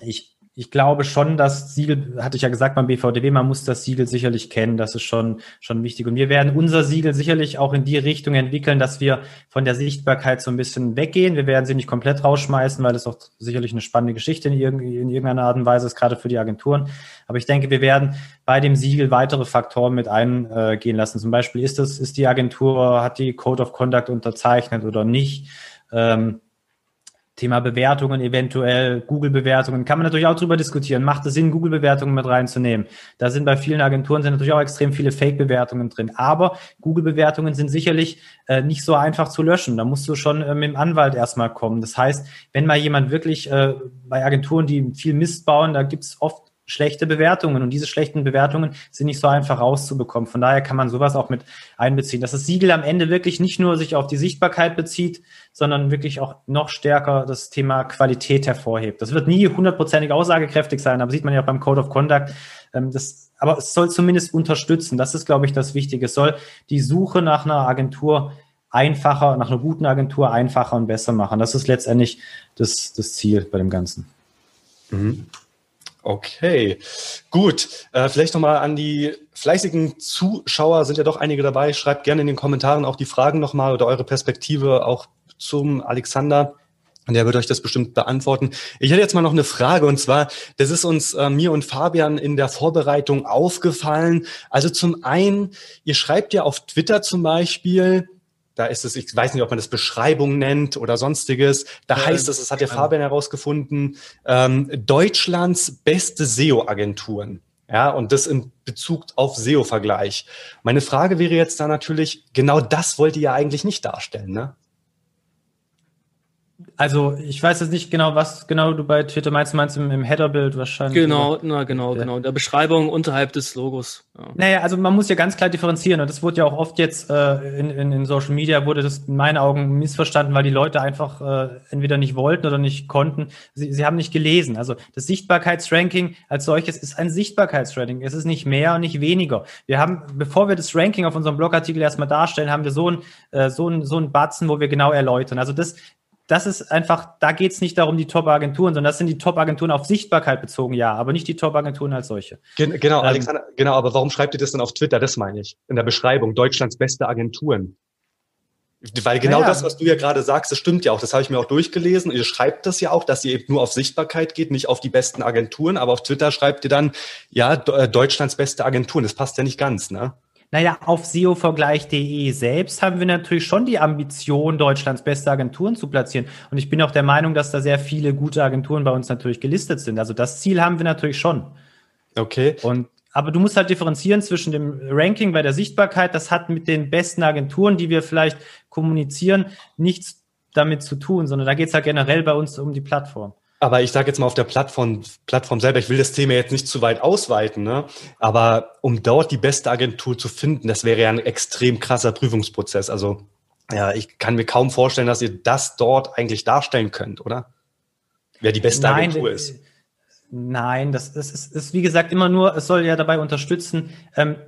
ich, ich glaube schon, dass Siegel, hatte ich ja gesagt beim BVDW, man muss das Siegel sicherlich kennen. Das ist schon, schon wichtig. Und wir werden unser Siegel sicherlich auch in die Richtung entwickeln, dass wir von der Sichtbarkeit so ein bisschen weggehen. Wir werden sie nicht komplett rausschmeißen, weil das auch sicherlich eine spannende Geschichte in, irg in irgendeiner Art und Weise ist, gerade für die Agenturen. Aber ich denke, wir werden bei dem Siegel weitere Faktoren mit eingehen lassen. Zum Beispiel ist das, ist die Agentur, hat die Code of Conduct unterzeichnet oder nicht? Ähm, Thema Bewertungen, eventuell Google-Bewertungen, kann man natürlich auch drüber diskutieren. Macht es Sinn, Google-Bewertungen mit reinzunehmen? Da sind bei vielen Agenturen sind natürlich auch extrem viele Fake-Bewertungen drin. Aber Google-Bewertungen sind sicherlich äh, nicht so einfach zu löschen. Da musst du schon äh, mit dem Anwalt erstmal kommen. Das heißt, wenn mal jemand wirklich äh, bei Agenturen, die viel Mist bauen, da gibt's oft schlechte Bewertungen und diese schlechten Bewertungen sind nicht so einfach rauszubekommen. Von daher kann man sowas auch mit einbeziehen, dass das Siegel am Ende wirklich nicht nur sich auf die Sichtbarkeit bezieht, sondern wirklich auch noch stärker das Thema Qualität hervorhebt. Das wird nie hundertprozentig aussagekräftig sein, aber sieht man ja auch beim Code of Conduct. Ähm, das, aber es soll zumindest unterstützen. Das ist, glaube ich, das Wichtige. Es soll die Suche nach einer Agentur einfacher, nach einer guten Agentur einfacher und besser machen. Das ist letztendlich das, das Ziel bei dem Ganzen. Mhm. Okay, gut. Äh, vielleicht nochmal an die fleißigen Zuschauer, sind ja doch einige dabei. Schreibt gerne in den Kommentaren auch die Fragen nochmal oder eure Perspektive auch zum Alexander. Der wird euch das bestimmt beantworten. Ich hätte jetzt mal noch eine Frage und zwar, das ist uns äh, mir und Fabian in der Vorbereitung aufgefallen. Also zum einen, ihr schreibt ja auf Twitter zum Beispiel, da ist es, ich weiß nicht, ob man das Beschreibung nennt oder sonstiges. Da ja, heißt es, das hat der Fabian herausgefunden, ähm, Deutschlands beste SEO-Agenturen. Ja, und das in Bezug auf SEO-Vergleich. Meine Frage wäre jetzt da natürlich, genau das wollt ihr ja eigentlich nicht darstellen, ne? Also ich weiß jetzt nicht genau, was genau du bei Twitter meinst. Du meinst im, im Header-Bild wahrscheinlich. Genau, na genau, ja. genau. In der Beschreibung unterhalb des Logos. Ja. Naja, also man muss ja ganz klar differenzieren und das wurde ja auch oft jetzt äh, in, in, in Social Media wurde das in meinen Augen missverstanden, weil die Leute einfach äh, entweder nicht wollten oder nicht konnten. Sie, sie haben nicht gelesen. Also das Sichtbarkeitsranking als solches ist ein Sichtbarkeitsranking. Es ist nicht mehr und nicht weniger. Wir haben, bevor wir das Ranking auf unserem Blogartikel erstmal darstellen, haben wir so ein, äh, so ein, so ein Batzen, wo wir genau erläutern. Also das das ist einfach, da geht es nicht darum, die Top-Agenturen, sondern das sind die Top-Agenturen auf Sichtbarkeit bezogen, ja, aber nicht die Top-Agenturen als solche. Gen genau, ähm, Alexander, genau, aber warum schreibt ihr das dann auf Twitter? Das meine ich. In der Beschreibung, Deutschlands beste Agenturen. Weil genau ja, das, was du ja gerade sagst, das stimmt ja auch. Das habe ich mir auch durchgelesen. Ihr schreibt das ja auch, dass ihr eben nur auf Sichtbarkeit geht, nicht auf die besten Agenturen. Aber auf Twitter schreibt ihr dann, ja, äh, Deutschlands beste Agenturen. Das passt ja nicht ganz, ne? Naja, auf SEOvergleich.de selbst haben wir natürlich schon die Ambition, Deutschlands beste Agenturen zu platzieren. Und ich bin auch der Meinung, dass da sehr viele gute Agenturen bei uns natürlich gelistet sind. Also das Ziel haben wir natürlich schon. Okay. Und aber du musst halt differenzieren zwischen dem Ranking bei der Sichtbarkeit. Das hat mit den besten Agenturen, die wir vielleicht kommunizieren, nichts damit zu tun, sondern da geht es halt generell bei uns um die Plattform. Aber ich sage jetzt mal auf der Plattform, Plattform selber, ich will das Thema jetzt nicht zu weit ausweiten, ne? aber um dort die beste Agentur zu finden, das wäre ja ein extrem krasser Prüfungsprozess. Also ja, ich kann mir kaum vorstellen, dass ihr das dort eigentlich darstellen könnt, oder? Wer die beste Nein, Agentur ist. Nein, das, das ist, ist, wie gesagt, immer nur, es soll ja dabei unterstützen, ähm,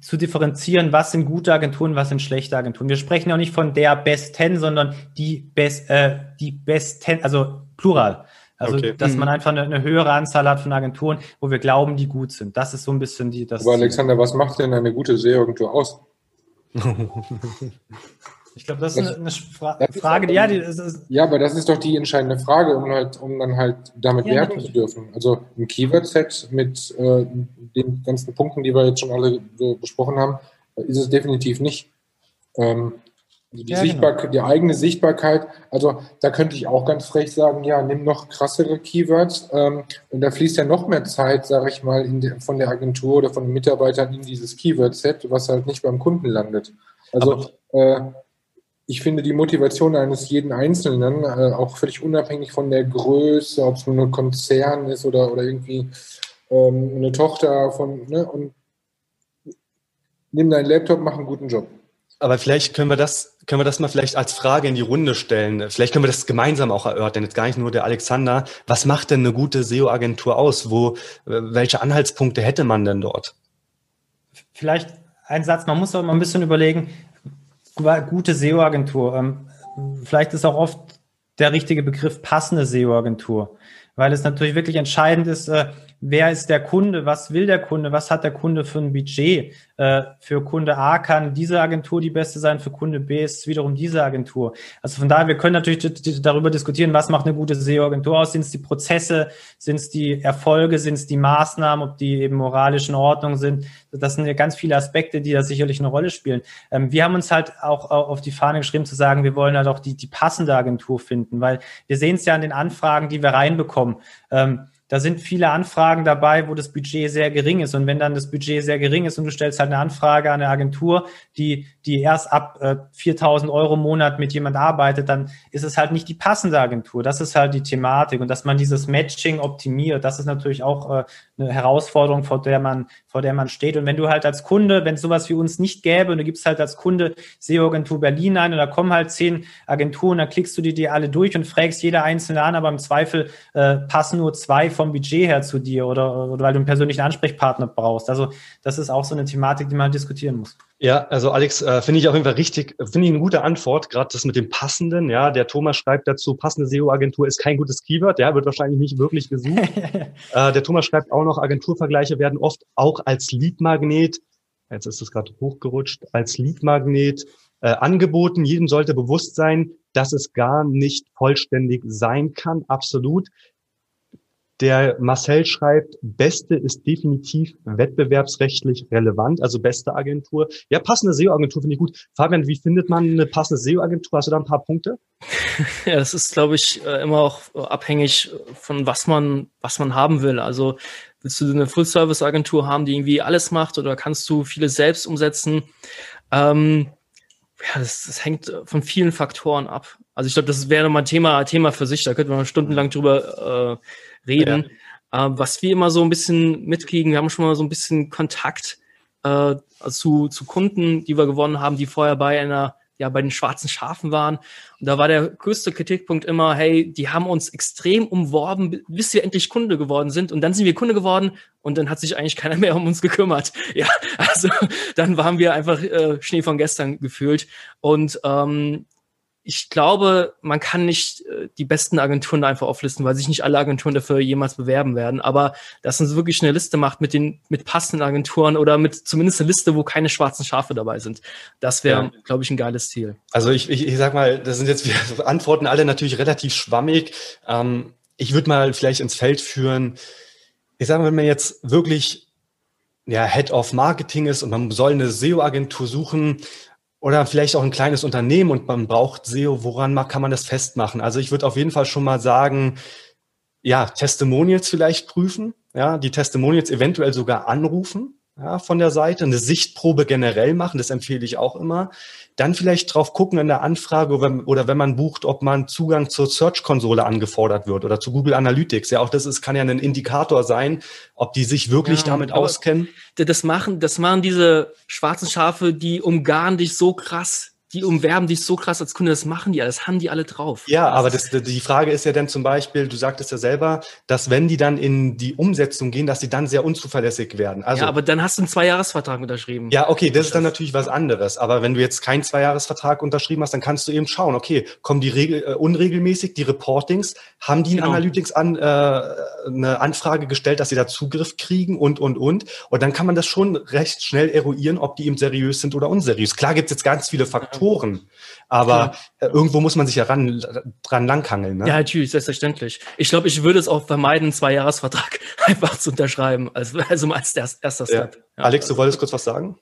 zu differenzieren, was sind gute Agenturen, was sind schlechte Agenturen. Wir sprechen ja auch nicht von der Best Ten, sondern die Best, äh, die Best Ten, also Plural. Also, okay. dass man mhm. einfach eine, eine, höhere Anzahl hat von Agenturen, wo wir glauben, die gut sind. Das ist so ein bisschen die. Das Aber Alexander, was macht denn eine gute SEO-Agentur aus? ich glaube, das, das, ist eine, Fra Frage, die, ja, die ist, ja, aber das ist doch die entscheidende Frage, um halt, um dann halt damit ja, werben zu dürfen. Also ein Keyword-Set mit äh, den ganzen Punkten, die wir jetzt schon alle so besprochen haben, ist es definitiv nicht. Ähm, also die, ja, genau. die eigene Sichtbarkeit, also da könnte ich auch ganz frech sagen, ja, nimm noch krassere Keywords ähm, und da fließt ja noch mehr Zeit, sage ich mal, de, von der Agentur oder von den Mitarbeitern in dieses Keyword-Set, was halt nicht beim Kunden landet. Also äh, ich finde die Motivation eines jeden Einzelnen, äh, auch völlig unabhängig von der Größe, ob es nur ein Konzern ist oder, oder irgendwie ähm, eine Tochter von, ne, und nimm deinen Laptop, mach einen guten Job. Aber vielleicht können wir das, können wir das mal vielleicht als Frage in die Runde stellen. Vielleicht können wir das gemeinsam auch erörtern. Jetzt gar nicht nur der Alexander. Was macht denn eine gute SEO-Agentur aus? Wo, welche Anhaltspunkte hätte man denn dort? Vielleicht ein Satz. Man muss auch mal ein bisschen überlegen. Gute SEO-Agentur. Ähm, vielleicht ist auch oft der richtige Begriff passende SEO-Agentur. Weil es natürlich wirklich entscheidend ist, äh, wer ist der Kunde, was will der Kunde, was hat der Kunde für ein Budget. Äh, für Kunde A kann diese Agentur die beste sein, für Kunde B ist wiederum diese Agentur. Also von daher, wir können natürlich darüber diskutieren, was macht eine gute SEO-Agentur aus? Sind es die Prozesse, sind es die Erfolge, sind es die Maßnahmen, ob die eben moralisch in Ordnung sind? Das sind ja ganz viele Aspekte, die da sicherlich eine Rolle spielen. Ähm, wir haben uns halt auch auf die Fahne geschrieben zu sagen, wir wollen halt auch die, die passende Agentur finden, weil wir sehen es ja an den Anfragen, die wir reinbekommen. Ähm, da sind viele Anfragen dabei, wo das Budget sehr gering ist. Und wenn dann das Budget sehr gering ist und du stellst halt eine Anfrage an eine Agentur, die, die erst ab äh, 4000 Euro im Monat mit jemand arbeitet, dann ist es halt nicht die passende Agentur. Das ist halt die Thematik. Und dass man dieses Matching optimiert, das ist natürlich auch äh, eine Herausforderung, vor der man, vor der man steht. Und wenn du halt als Kunde, wenn es sowas wie uns nicht gäbe und du gibst halt als Kunde SEO-Agentur Berlin ein und da kommen halt zehn Agenturen, dann klickst du die, die alle durch und fragst jede einzelne an, aber im Zweifel äh, passen nur zwei vom Budget her zu dir oder, oder weil du einen persönlichen Ansprechpartner brauchst. Also das ist auch so eine Thematik, die man halt diskutieren muss. Ja, also Alex, äh, finde ich auf jeden Fall richtig, finde ich eine gute Antwort, gerade das mit dem Passenden, ja, der Thomas schreibt dazu, passende SEO-Agentur ist kein gutes Keyword, ja, wird wahrscheinlich nicht wirklich gesucht. äh, der Thomas schreibt auch noch, Agenturvergleiche werden oft auch als Leadmagnet, jetzt ist es gerade hochgerutscht, als Leadmagnet äh, angeboten. Jedem sollte bewusst sein, dass es gar nicht vollständig sein kann, absolut. Der Marcel schreibt, beste ist definitiv wettbewerbsrechtlich relevant, also beste Agentur. Ja, passende SEO-Agentur finde ich gut. Fabian, wie findet man eine passende SEO-Agentur? Hast du da ein paar Punkte? Ja, das ist, glaube ich, äh, immer auch abhängig von was man, was man haben will. Also willst du eine Full-Service-Agentur haben, die irgendwie alles macht oder kannst du viele selbst umsetzen? Ähm, ja, das, das hängt von vielen Faktoren ab. Also ich glaube, das wäre mal ein Thema, Thema für sich, da könnte man stundenlang drüber äh, reden. Ja. Äh, was wir immer so ein bisschen mitkriegen, wir haben schon mal so ein bisschen Kontakt äh, zu, zu Kunden, die wir gewonnen haben, die vorher bei einer ja bei den schwarzen Schafen waren. Und da war der größte Kritikpunkt immer, hey, die haben uns extrem umworben, bis wir endlich Kunde geworden sind. Und dann sind wir Kunde geworden und dann hat sich eigentlich keiner mehr um uns gekümmert. Ja, also dann waren wir einfach äh, Schnee von gestern gefühlt. Und ähm, ich glaube, man kann nicht äh, die besten Agenturen einfach auflisten, weil sich nicht alle Agenturen dafür jemals bewerben werden. Aber dass man so wirklich eine Liste macht mit den mit passenden Agenturen oder mit zumindest eine Liste, wo keine schwarzen Schafe dabei sind, das wäre, ja. glaube ich, ein geiles Ziel. Also ich, ich, ich sag mal, das sind jetzt wir Antworten alle natürlich relativ schwammig. Ähm, ich würde mal vielleicht ins Feld führen. Ich sage mal, wenn man jetzt wirklich ja, Head of Marketing ist und man soll eine SEO-Agentur suchen, oder vielleicht auch ein kleines Unternehmen und man braucht SEO, woran kann man das festmachen? Also ich würde auf jeden Fall schon mal sagen, ja, Testimonials vielleicht prüfen, ja, die Testimonials eventuell sogar anrufen, ja, von der Seite, eine Sichtprobe generell machen, das empfehle ich auch immer. Dann vielleicht drauf gucken in der Anfrage oder, wenn man bucht, ob man Zugang zur Search-Konsole angefordert wird oder zu Google Analytics. Ja, auch das ist, kann ja ein Indikator sein, ob die sich wirklich ja, damit auskennen. Das machen, das machen diese schwarzen Schafe, die umgarnen dich so krass die umwerben dich so krass als Kunde, das machen die alles, haben die alle drauf. Ja, aber das, die Frage ist ja dann zum Beispiel, du sagtest ja selber, dass wenn die dann in die Umsetzung gehen, dass sie dann sehr unzuverlässig werden. Also, ja, aber dann hast du einen Zweijahresvertrag unterschrieben. Ja, okay, das ist dann natürlich was anderes. Aber wenn du jetzt keinen Zweijahresvertrag unterschrieben hast, dann kannst du eben schauen, okay, kommen die regel, äh, unregelmäßig, die Reportings, haben die in genau. Analytics an, äh, eine Anfrage gestellt, dass sie da Zugriff kriegen und, und, und. Und dann kann man das schon recht schnell eruieren, ob die eben seriös sind oder unseriös. Klar gibt es jetzt ganz viele Faktoren, Faktoren. Aber äh, irgendwo muss man sich ja ran, dran langhangeln. Ne? Ja, natürlich, selbstverständlich. Ich glaube, ich würde es auch vermeiden, einen Zweijahresvertrag einfach zu unterschreiben. Also, also als erster Step. Ja. Alex, du wolltest kurz was sagen?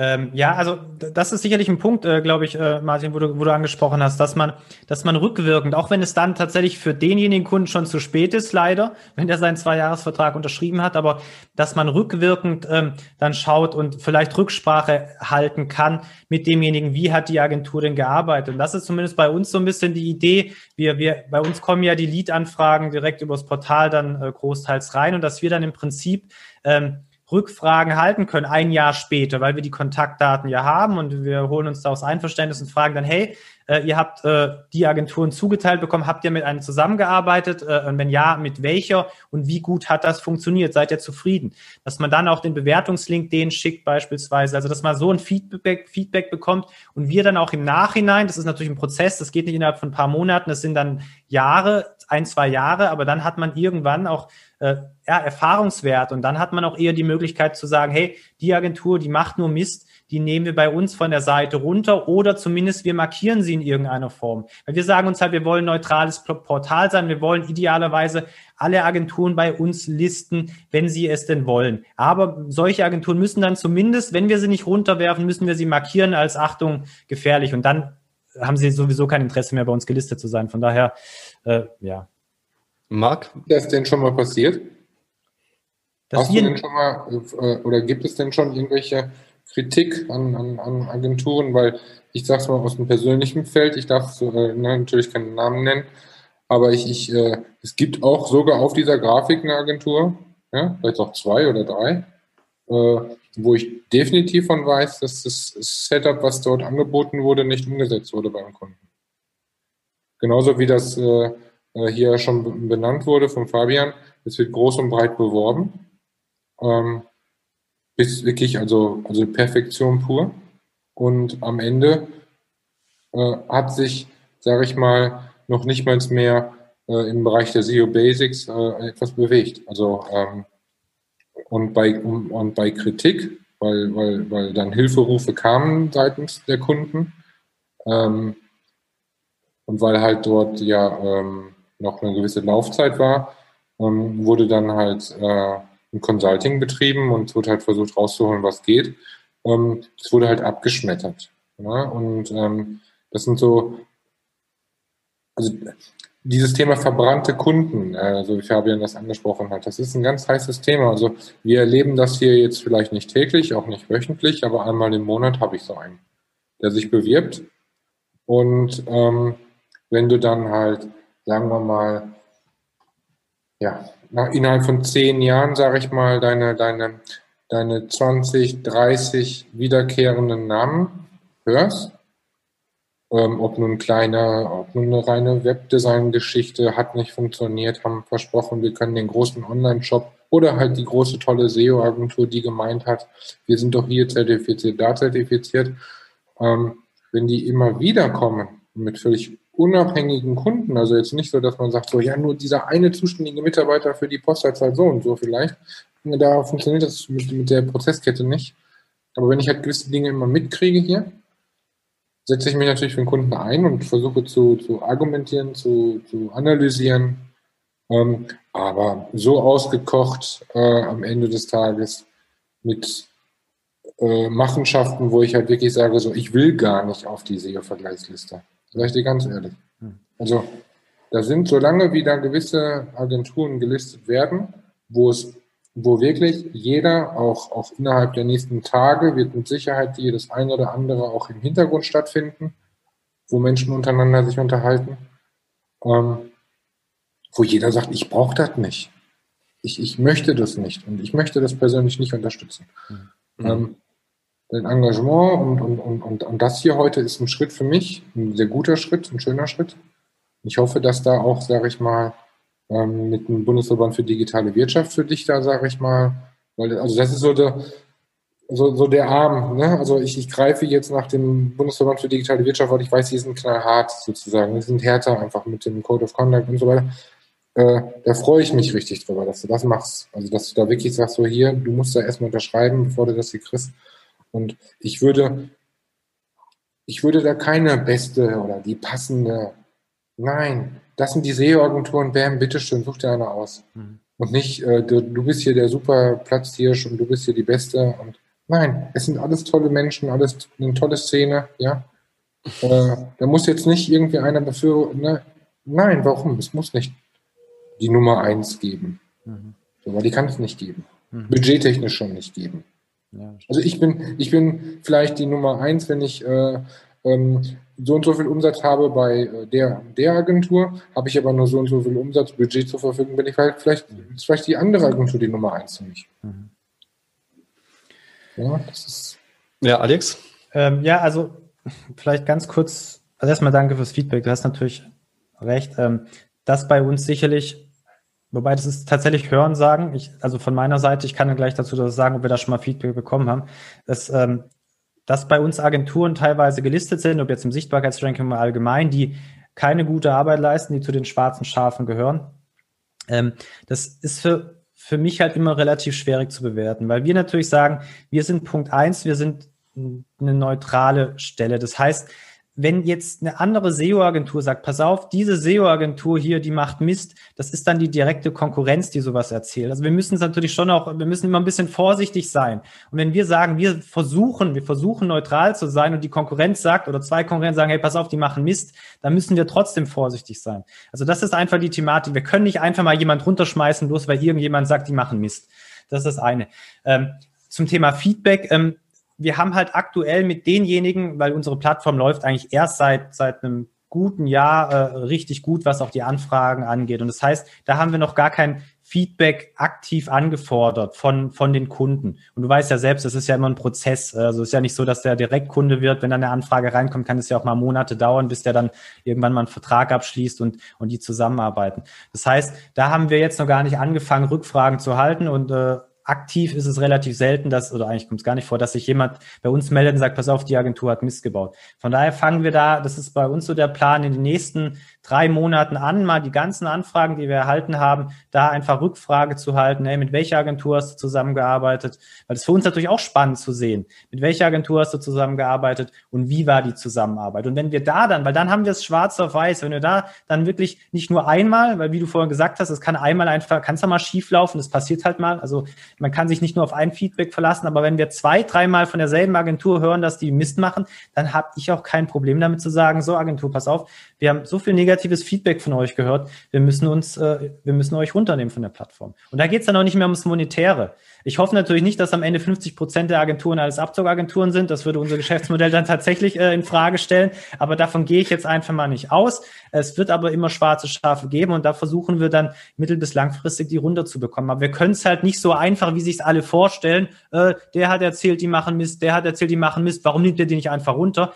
Ähm, ja, also das ist sicherlich ein Punkt, äh, glaube ich, äh, Martin, wo du, wo du angesprochen hast, dass man, dass man rückwirkend, auch wenn es dann tatsächlich für denjenigen Kunden schon zu spät ist, leider, wenn der seinen Zweijahresvertrag unterschrieben hat, aber dass man rückwirkend ähm, dann schaut und vielleicht Rücksprache halten kann mit demjenigen, wie hat die Agentur denn gearbeitet. Und das ist zumindest bei uns so ein bisschen die Idee. Wir, wir, bei uns kommen ja die Lead-Anfragen direkt übers Portal dann äh, großteils rein und dass wir dann im Prinzip ähm, Rückfragen halten können, ein Jahr später, weil wir die Kontaktdaten ja haben und wir holen uns da aus Einverständnis und fragen dann, hey, äh, ihr habt äh, die Agenturen zugeteilt bekommen, habt ihr mit einem zusammengearbeitet? Äh, und wenn ja, mit welcher? Und wie gut hat das funktioniert? Seid ihr zufrieden? Dass man dann auch den Bewertungslink denen schickt beispielsweise, also dass man so ein Feedback, Feedback bekommt und wir dann auch im Nachhinein, das ist natürlich ein Prozess, das geht nicht innerhalb von ein paar Monaten, das sind dann Jahre, ein, zwei Jahre, aber dann hat man irgendwann auch äh, ja, Erfahrungswert. Und dann hat man auch eher die Möglichkeit zu sagen, hey, die Agentur, die macht nur Mist, die nehmen wir bei uns von der Seite runter oder zumindest wir markieren sie in irgendeiner Form. Weil wir sagen uns halt, wir wollen neutrales Portal sein, wir wollen idealerweise alle Agenturen bei uns listen, wenn sie es denn wollen. Aber solche Agenturen müssen dann zumindest, wenn wir sie nicht runterwerfen, müssen wir sie markieren als Achtung gefährlich und dann haben sie sowieso kein Interesse mehr bei uns gelistet zu sein. Von daher, äh, ja. Marc? Ist das denn schon mal passiert? Hast du denn schon mal, äh, oder gibt es denn schon irgendwelche Kritik an, an, an Agenturen? Weil ich sage es mal aus dem persönlichen Feld, ich darf äh, natürlich keinen Namen nennen, aber ich, ich äh, es gibt auch sogar auf dieser Grafik eine Agentur, ja, vielleicht auch zwei oder drei, äh, wo ich definitiv von weiß, dass das Setup, was dort angeboten wurde, nicht umgesetzt wurde beim Kunden. Genauso wie das äh, äh, hier schon benannt wurde von Fabian. Es wird groß und breit beworben. Ähm, bis wirklich, also, also Perfektion pur. Und am Ende äh, hat sich, sage ich mal, noch nicht mal mehr äh, im Bereich der SEO Basics äh, etwas bewegt. Also ähm, und bei und bei Kritik, weil, weil, weil dann Hilferufe kamen seitens der Kunden ähm, und weil halt dort ja ähm, noch eine gewisse Laufzeit war, ähm, wurde dann halt äh, ein Consulting betrieben und es wurde halt versucht rauszuholen, was geht. Ähm, es wurde halt abgeschmettert. Ja? Und ähm, das sind so, also dieses Thema verbrannte Kunden, äh, so wie Fabian das angesprochen hat, das ist ein ganz heißes Thema. Also wir erleben das hier jetzt vielleicht nicht täglich, auch nicht wöchentlich, aber einmal im Monat habe ich so einen. der sich bewirbt. Und ähm, wenn du dann halt, sagen wir mal, ja, nach, innerhalb von zehn Jahren, sage ich mal, deine, deine, deine 20, 30 wiederkehrenden Namen hörst, ähm, ob nun kleine, ob nun eine reine Webdesign-Geschichte hat nicht funktioniert, haben versprochen, wir können den großen Online-Shop oder halt die große tolle SEO-Agentur, die gemeint hat, wir sind doch hier zertifiziert, da zertifiziert. Ähm, wenn die immer wieder kommen mit völlig unabhängigen Kunden, also jetzt nicht so, dass man sagt, so ja, nur dieser eine zuständige Mitarbeiter für die Postleitzahl so und so vielleicht, da funktioniert das mit, mit der Prozesskette nicht. Aber wenn ich halt gewisse Dinge immer mitkriege hier, setze ich mich natürlich für den Kunden ein und versuche zu, zu argumentieren, zu, zu analysieren. Ähm, aber so ausgekocht äh, am Ende des Tages mit äh, Machenschaften, wo ich halt wirklich sage, so ich will gar nicht auf die SEO-Vergleichsliste. Sag ich dir ganz ehrlich. Also da sind, solange wie da gewisse Agenturen gelistet werden, wo es wo wirklich jeder, auch, auch innerhalb der nächsten Tage, wird mit Sicherheit jedes eine oder andere auch im Hintergrund stattfinden, wo Menschen untereinander sich unterhalten, ähm, wo jeder sagt, ich brauche das nicht. Ich, ich möchte das nicht und ich möchte das persönlich nicht unterstützen. Mhm. Ähm, dein Engagement und, und, und, und, und das hier heute ist ein Schritt für mich, ein sehr guter Schritt, ein schöner Schritt. Ich hoffe, dass da auch, sage ich mal, ähm, mit dem Bundesverband für digitale Wirtschaft für dich da, sage ich mal. Weil, also das ist so der, so, so der Arm. Ne? Also ich, ich greife jetzt nach dem Bundesverband für digitale Wirtschaft, weil ich weiß, die sind knallhart sozusagen. Die sind härter einfach mit dem Code of Conduct und so weiter. Äh, da freue ich mich richtig drüber, dass du das machst. Also dass du da wirklich sagst, so hier, du musst da erstmal unterschreiben, bevor du das hier kriegst. Und ich würde, ich würde da keine beste oder die passende, nein, das sind die SEO-Agenturen, bam, bitteschön, such dir eine aus. Mhm. Und nicht, äh, du, du, bist hier der super Platzhirsch und du bist hier die Beste. Und nein, es sind alles tolle Menschen, alles eine tolle Szene, ja. Äh, da muss jetzt nicht irgendwie einer dafür, ne? Nein, warum? Es muss nicht die Nummer eins geben. Mhm. So, weil die kann es nicht geben. Mhm. Budgettechnisch schon nicht geben. Ja, also ich bin, ich bin vielleicht die Nummer eins, wenn ich äh, ähm, so und so viel Umsatz habe bei äh, der, der Agentur, habe ich aber nur so und so viel Umsatzbudget zur Verfügung, bin ich vielleicht, vielleicht, ist vielleicht die andere Agentur die Nummer eins für mich. Mhm. Ja, das ist. Ja, Alex? Ähm, ja, also vielleicht ganz kurz, also erstmal danke fürs Feedback. Du hast natürlich recht. Ähm, das bei uns sicherlich, wobei das ist tatsächlich Hörensagen. Ich, also von meiner Seite, ich kann dann gleich dazu sagen, ob wir da schon mal Feedback bekommen haben. Das ähm, dass bei uns Agenturen teilweise gelistet sind, ob jetzt im Sichtbarkeitsranking mal allgemein, die keine gute Arbeit leisten, die zu den schwarzen Schafen gehören. Ähm, das ist für, für mich halt immer relativ schwierig zu bewerten, weil wir natürlich sagen, wir sind Punkt eins, wir sind eine neutrale Stelle. Das heißt, wenn jetzt eine andere SEO-Agentur sagt, pass auf, diese SEO-Agentur hier, die macht Mist, das ist dann die direkte Konkurrenz, die sowas erzählt. Also wir müssen es natürlich schon auch, wir müssen immer ein bisschen vorsichtig sein. Und wenn wir sagen, wir versuchen, wir versuchen neutral zu sein und die Konkurrenz sagt oder zwei Konkurrenten sagen, hey, pass auf, die machen Mist, dann müssen wir trotzdem vorsichtig sein. Also das ist einfach die Thematik. Wir können nicht einfach mal jemand runterschmeißen, bloß weil irgendjemand sagt, die machen Mist. Das ist das eine. Ähm, zum Thema Feedback, ähm, wir haben halt aktuell mit denjenigen, weil unsere Plattform läuft eigentlich erst seit, seit einem guten Jahr äh, richtig gut, was auch die Anfragen angeht. Und das heißt, da haben wir noch gar kein Feedback aktiv angefordert von, von den Kunden. Und du weißt ja selbst, es ist ja immer ein Prozess. Also es ist ja nicht so, dass der Direktkunde wird. Wenn dann eine Anfrage reinkommt, kann es ja auch mal Monate dauern, bis der dann irgendwann mal einen Vertrag abschließt und, und die zusammenarbeiten. Das heißt, da haben wir jetzt noch gar nicht angefangen, Rückfragen zu halten und äh, aktiv ist es relativ selten, dass, oder eigentlich kommt es gar nicht vor, dass sich jemand bei uns meldet und sagt, pass auf, die Agentur hat Mist gebaut. Von daher fangen wir da, das ist bei uns so der Plan, in den nächsten drei Monaten an, mal die ganzen Anfragen, die wir erhalten haben, da einfach Rückfrage zu halten, hey, mit welcher Agentur hast du zusammengearbeitet? Weil das ist für uns natürlich auch spannend zu sehen. Mit welcher Agentur hast du zusammengearbeitet und wie war die Zusammenarbeit? Und wenn wir da dann, weil dann haben wir es schwarz auf weiß, wenn wir da dann wirklich nicht nur einmal, weil wie du vorhin gesagt hast, es kann einmal einfach, kann es mal schief laufen, das passiert halt mal. Also man kann sich nicht nur auf ein Feedback verlassen, aber wenn wir zwei, dreimal von derselben Agentur hören, dass die Mist machen, dann habe ich auch kein Problem damit zu sagen, so Agentur, pass auf, Wir haben so viel negatives Feedback von euch gehört. Wir müssen uns, äh, wir müssen euch runternehmen von der Plattform. Und da geht es dann auch nicht mehr ums Monetäre. Ich hoffe natürlich nicht, dass am Ende 50 Prozent der Agenturen alles Abzogagenturen sind. Das würde unser Geschäftsmodell dann tatsächlich äh, in Frage stellen. Aber davon gehe ich jetzt einfach mal nicht aus. Es wird aber immer schwarze Schafe geben und da versuchen wir dann mittel- bis langfristig die runterzubekommen. Aber wir können es halt nicht so einfach, wie sich es alle vorstellen. Äh, der hat erzählt, die machen Mist, der hat erzählt, die machen Mist. Warum nimmt ihr die nicht einfach runter?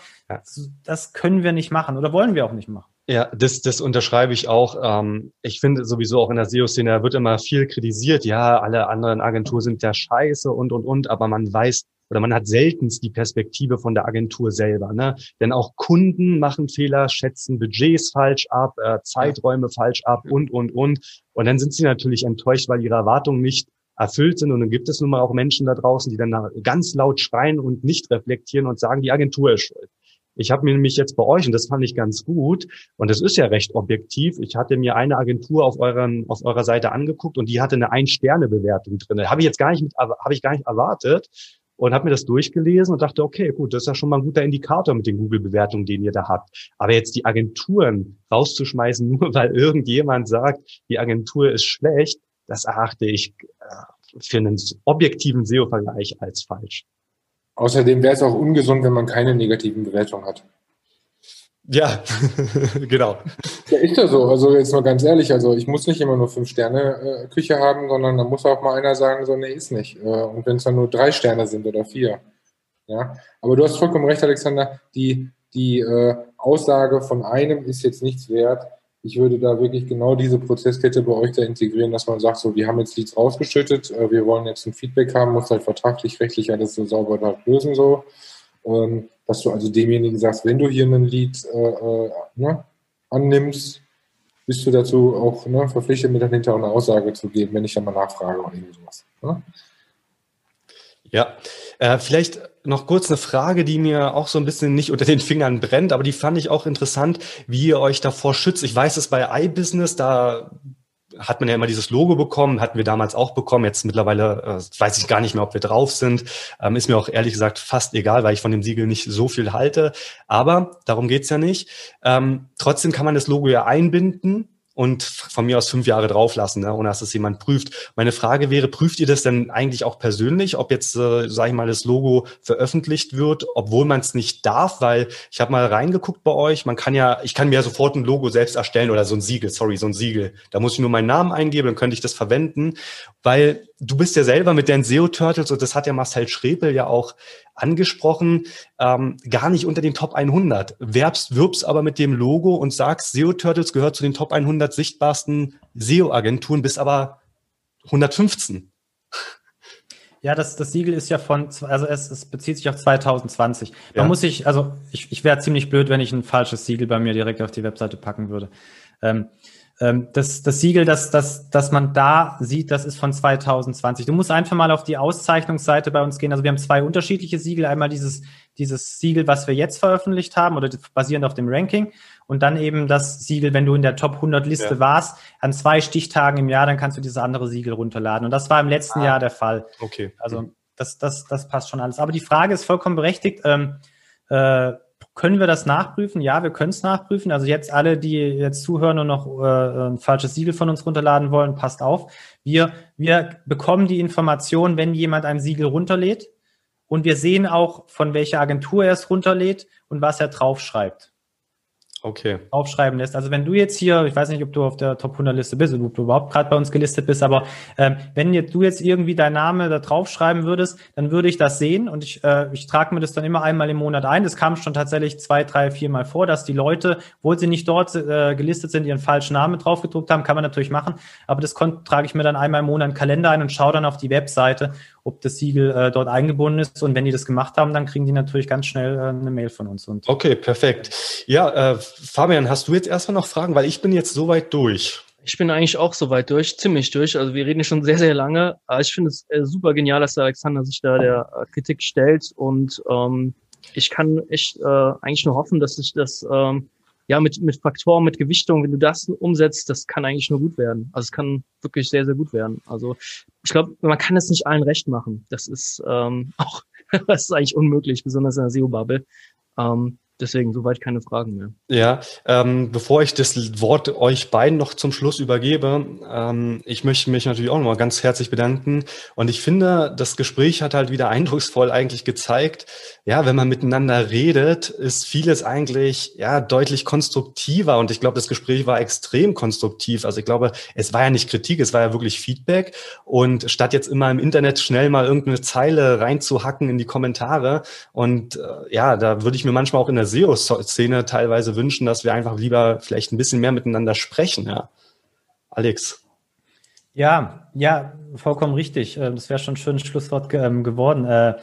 Das können wir nicht machen oder wollen wir auch nicht machen. Ja, das, das unterschreibe ich auch. Ähm, ich finde sowieso auch in der SEO-Szene wird immer viel kritisiert. Ja, alle anderen Agenturen sind ja scheiße und, und, und. Aber man weiß oder man hat seltenst die Perspektive von der Agentur selber. Ne? Denn auch Kunden machen Fehler, schätzen Budgets falsch ab, äh, Zeiträume falsch ab und, und, und. Und dann sind sie natürlich enttäuscht, weil ihre Erwartungen nicht erfüllt sind. Und dann gibt es nun mal auch Menschen da draußen, die dann ganz laut schreien und nicht reflektieren und sagen, die Agentur ist schuld. Ich habe mir nämlich jetzt bei euch, und das fand ich ganz gut, und das ist ja recht objektiv, ich hatte mir eine Agentur auf, euren, auf eurer Seite angeguckt und die hatte eine Ein-Sterne-Bewertung drin. Habe ich jetzt gar nicht, mit, habe ich gar nicht erwartet und habe mir das durchgelesen und dachte, okay, gut, das ist ja schon mal ein guter Indikator mit den Google-Bewertungen, den ihr da habt. Aber jetzt die Agenturen rauszuschmeißen, nur weil irgendjemand sagt, die Agentur ist schlecht, das erachte ich äh, für einen objektiven SEO-Vergleich als falsch. Außerdem wäre es auch ungesund, wenn man keine negativen Bewertungen hat. Ja, genau. Ja, ist ja so. Also jetzt mal ganz ehrlich, also ich muss nicht immer nur fünf Sterne äh, Küche haben, sondern da muss auch mal einer sagen, so nee, ist nicht. Äh, und wenn es dann nur drei Sterne sind oder vier. Ja, aber du hast vollkommen recht, Alexander. Die, die äh, Aussage von einem ist jetzt nichts wert, ich würde da wirklich genau diese Prozesskette bei euch da integrieren, dass man sagt, so, wir haben jetzt Leads rausgeschüttet, äh, wir wollen jetzt ein Feedback haben, muss halt vertraglich, rechtlich alles so sauber da lösen, so. Ähm, dass du also demjenigen sagst, wenn du hier einen Lead äh, äh, ne, annimmst, bist du dazu auch ne, verpflichtet, mir dann hinterher eine Aussage zu geben, wenn ich dann mal nachfrage oder irgendwie sowas. Ne? Ja, äh, vielleicht noch kurz eine Frage, die mir auch so ein bisschen nicht unter den Fingern brennt, aber die fand ich auch interessant, wie ihr euch davor schützt. Ich weiß es bei iBusiness, da hat man ja immer dieses Logo bekommen, hatten wir damals auch bekommen. Jetzt mittlerweile äh, weiß ich gar nicht mehr, ob wir drauf sind. Ähm, ist mir auch ehrlich gesagt fast egal, weil ich von dem Siegel nicht so viel halte. Aber darum geht's ja nicht. Ähm, trotzdem kann man das Logo ja einbinden und von mir aus fünf Jahre drauflassen, ne, ohne dass es jemand prüft. Meine Frage wäre, prüft ihr das denn eigentlich auch persönlich, ob jetzt, äh, sage ich mal, das Logo veröffentlicht wird, obwohl man es nicht darf? Weil ich habe mal reingeguckt bei euch, man kann ja, ich kann mir ja sofort ein Logo selbst erstellen oder so ein Siegel, sorry, so ein Siegel. Da muss ich nur meinen Namen eingeben, dann könnte ich das verwenden, weil du bist ja selber mit den SEO Turtles und das hat ja Marcel Schrepel ja auch angesprochen, ähm, gar nicht unter den Top 100. Werbst, wirbst aber mit dem Logo und sagst, SEO Turtles gehört zu den Top 100 sichtbarsten SEO-Agenturen, bist aber 115. Ja, das, das Siegel ist ja von, also es, es bezieht sich auf 2020. Man ja. muss sich, also ich, ich wäre ziemlich blöd, wenn ich ein falsches Siegel bei mir direkt auf die Webseite packen würde. Ähm, ähm, das, das Siegel, das, das, das man da sieht, das ist von 2020. Du musst einfach mal auf die Auszeichnungsseite bei uns gehen. Also wir haben zwei unterschiedliche Siegel. Einmal dieses, dieses Siegel, was wir jetzt veröffentlicht haben oder basierend auf dem Ranking. Und dann eben das Siegel, wenn du in der Top 100 Liste ja. warst, an zwei Stichtagen im Jahr, dann kannst du dieses andere Siegel runterladen. Und das war im letzten ah, Jahr der Fall. Okay. Also das, das, das passt schon alles. Aber die Frage ist vollkommen berechtigt. Ähm, äh, können wir das nachprüfen? Ja, wir können es nachprüfen. Also jetzt alle, die jetzt zuhören und noch äh, ein falsches Siegel von uns runterladen wollen, passt auf. Wir, wir bekommen die Information, wenn jemand ein Siegel runterlädt. Und wir sehen auch, von welcher Agentur er es runterlädt und was er draufschreibt okay. aufschreiben lässt. Also wenn du jetzt hier, ich weiß nicht, ob du auf der Top 100 Liste bist oder ob du überhaupt gerade bei uns gelistet bist, aber ähm, wenn jetzt, du jetzt irgendwie deinen Name da draufschreiben würdest, dann würde ich das sehen und ich, äh, ich trage mir das dann immer einmal im Monat ein. Das kam schon tatsächlich zwei, drei, vier Mal vor, dass die Leute, obwohl sie nicht dort äh, gelistet sind, ihren falschen Namen draufgedruckt haben, kann man natürlich machen, aber das trage ich mir dann einmal im Monat einen Kalender ein und schaue dann auf die Webseite ob das Siegel äh, dort eingebunden ist. Und wenn die das gemacht haben, dann kriegen die natürlich ganz schnell äh, eine Mail von uns. Und okay, perfekt. Ja, äh, Fabian, hast du jetzt erstmal noch Fragen? Weil ich bin jetzt soweit durch. Ich bin eigentlich auch soweit durch, ziemlich durch. Also wir reden schon sehr, sehr lange. Aber ich finde es äh, super genial, dass der Alexander sich da der äh, Kritik stellt. Und ähm, ich kann echt äh, eigentlich nur hoffen, dass sich das ähm, ja, mit, mit Faktoren, mit Gewichtung, wenn du das umsetzt, das kann eigentlich nur gut werden. Also es kann wirklich sehr, sehr gut werden. Also ich glaube, man kann es nicht allen recht machen. Das ist ähm, auch, das ist eigentlich unmöglich, besonders in der SEO-Bubble. Ähm, Deswegen soweit keine Fragen mehr. Ja, ähm, bevor ich das Wort euch beiden noch zum Schluss übergebe, ähm, ich möchte mich natürlich auch nochmal ganz herzlich bedanken. Und ich finde, das Gespräch hat halt wieder eindrucksvoll eigentlich gezeigt, ja, wenn man miteinander redet, ist vieles eigentlich ja deutlich konstruktiver. Und ich glaube, das Gespräch war extrem konstruktiv. Also ich glaube, es war ja nicht Kritik, es war ja wirklich Feedback. Und statt jetzt immer im Internet schnell mal irgendeine Zeile reinzuhacken in die Kommentare und äh, ja, da würde ich mir manchmal auch in der SEO-Szene teilweise wünschen, dass wir einfach lieber vielleicht ein bisschen mehr miteinander sprechen. Ja. Alex. Ja, ja, vollkommen richtig. Äh, das wäre schon ein schönes Schlusswort ähm, geworden. Äh,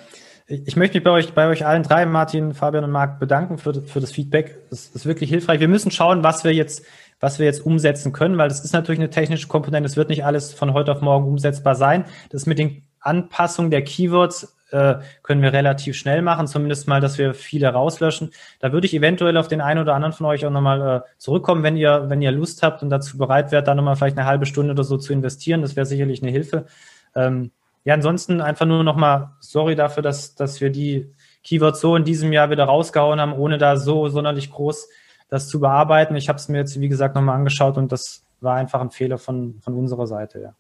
ich möchte mich bei euch, bei euch allen drei, Martin, Fabian und Marc, bedanken für, für das Feedback. Das ist wirklich hilfreich. Wir müssen schauen, was wir jetzt, was wir jetzt umsetzen können, weil das ist natürlich eine technische Komponente. Es wird nicht alles von heute auf morgen umsetzbar sein. Das mit den Anpassungen der Keywords äh, können wir relativ schnell machen, zumindest mal, dass wir viele rauslöschen. Da würde ich eventuell auf den einen oder anderen von euch auch nochmal äh, zurückkommen, wenn ihr, wenn ihr Lust habt und dazu bereit wärt, da nochmal vielleicht eine halbe Stunde oder so zu investieren. Das wäre sicherlich eine Hilfe. Ähm, ja, ansonsten einfach nur nochmal sorry dafür, dass, dass wir die Keywords so in diesem Jahr wieder rausgehauen haben, ohne da so sonderlich groß das zu bearbeiten. Ich habe es mir jetzt, wie gesagt, nochmal angeschaut und das war einfach ein Fehler von, von unserer Seite, ja.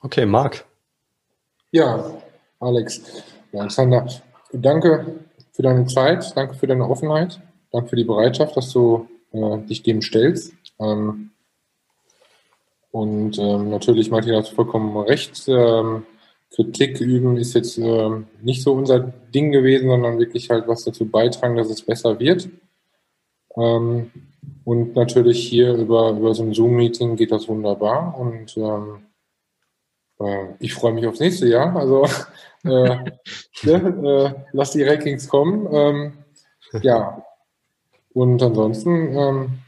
Okay, Marc. Ja, Alex, Alexander, danke für deine Zeit, danke für deine Offenheit, danke für die Bereitschaft, dass du äh, dich dem stellst. Ähm, und ähm, natürlich, Martin hat vollkommen recht. Ähm, Kritik üben ist jetzt ähm, nicht so unser Ding gewesen, sondern wirklich halt was dazu beitragen, dass es besser wird. Ähm, und natürlich hier über, über so ein Zoom-Meeting geht das wunderbar. Und ähm, äh, ich freue mich aufs nächste Jahr. Also äh, ne, äh, lass die Rankings kommen. Ähm, ja. Und ansonsten ähm,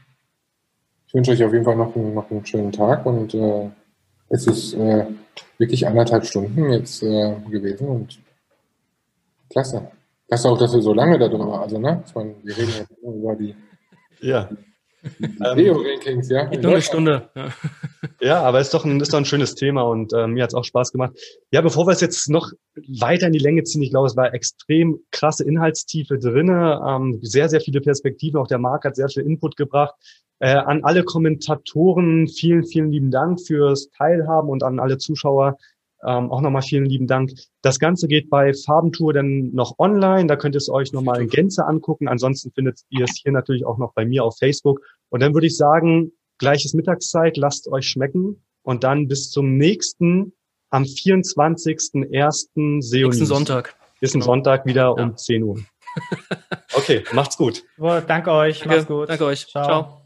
ich wünsche euch auf jeden Fall noch einen, noch einen schönen Tag und äh, es ist äh, wirklich anderthalb Stunden jetzt äh, gewesen und klasse. Klasse auch, dass wir so lange darüber, also ne, ich meine, wir reden jetzt über die, ja. SEO-Rankings, ja. Nur eine Stunde. Ja. ja, aber ist doch ein, ist doch ein schönes Thema und äh, mir hat es auch Spaß gemacht. Ja, bevor wir es jetzt noch weiter in die Länge ziehen, ich glaube, es war extrem krasse Inhaltstiefe drinne, ähm, sehr, sehr viele Perspektiven. Auch der Marc hat sehr viel Input gebracht. Äh, an alle Kommentatoren vielen, vielen lieben Dank fürs Teilhaben und an alle Zuschauer ähm, auch nochmal vielen lieben Dank. Das Ganze geht bei Farbentour dann noch online. Da könnt ihr es euch nochmal in Gänze angucken. Ansonsten findet ihr es hier natürlich auch noch bei mir auf Facebook. Und dann würde ich sagen, gleiches Mittagszeit, lasst euch schmecken. Und dann bis zum nächsten, am 24.01. SEO Nächsten Sonntag. Bis genau. Sonntag wieder ja. um 10 Uhr. Okay, macht's gut. danke euch. Danke, macht's gut. Danke euch. Ciao. Ciao.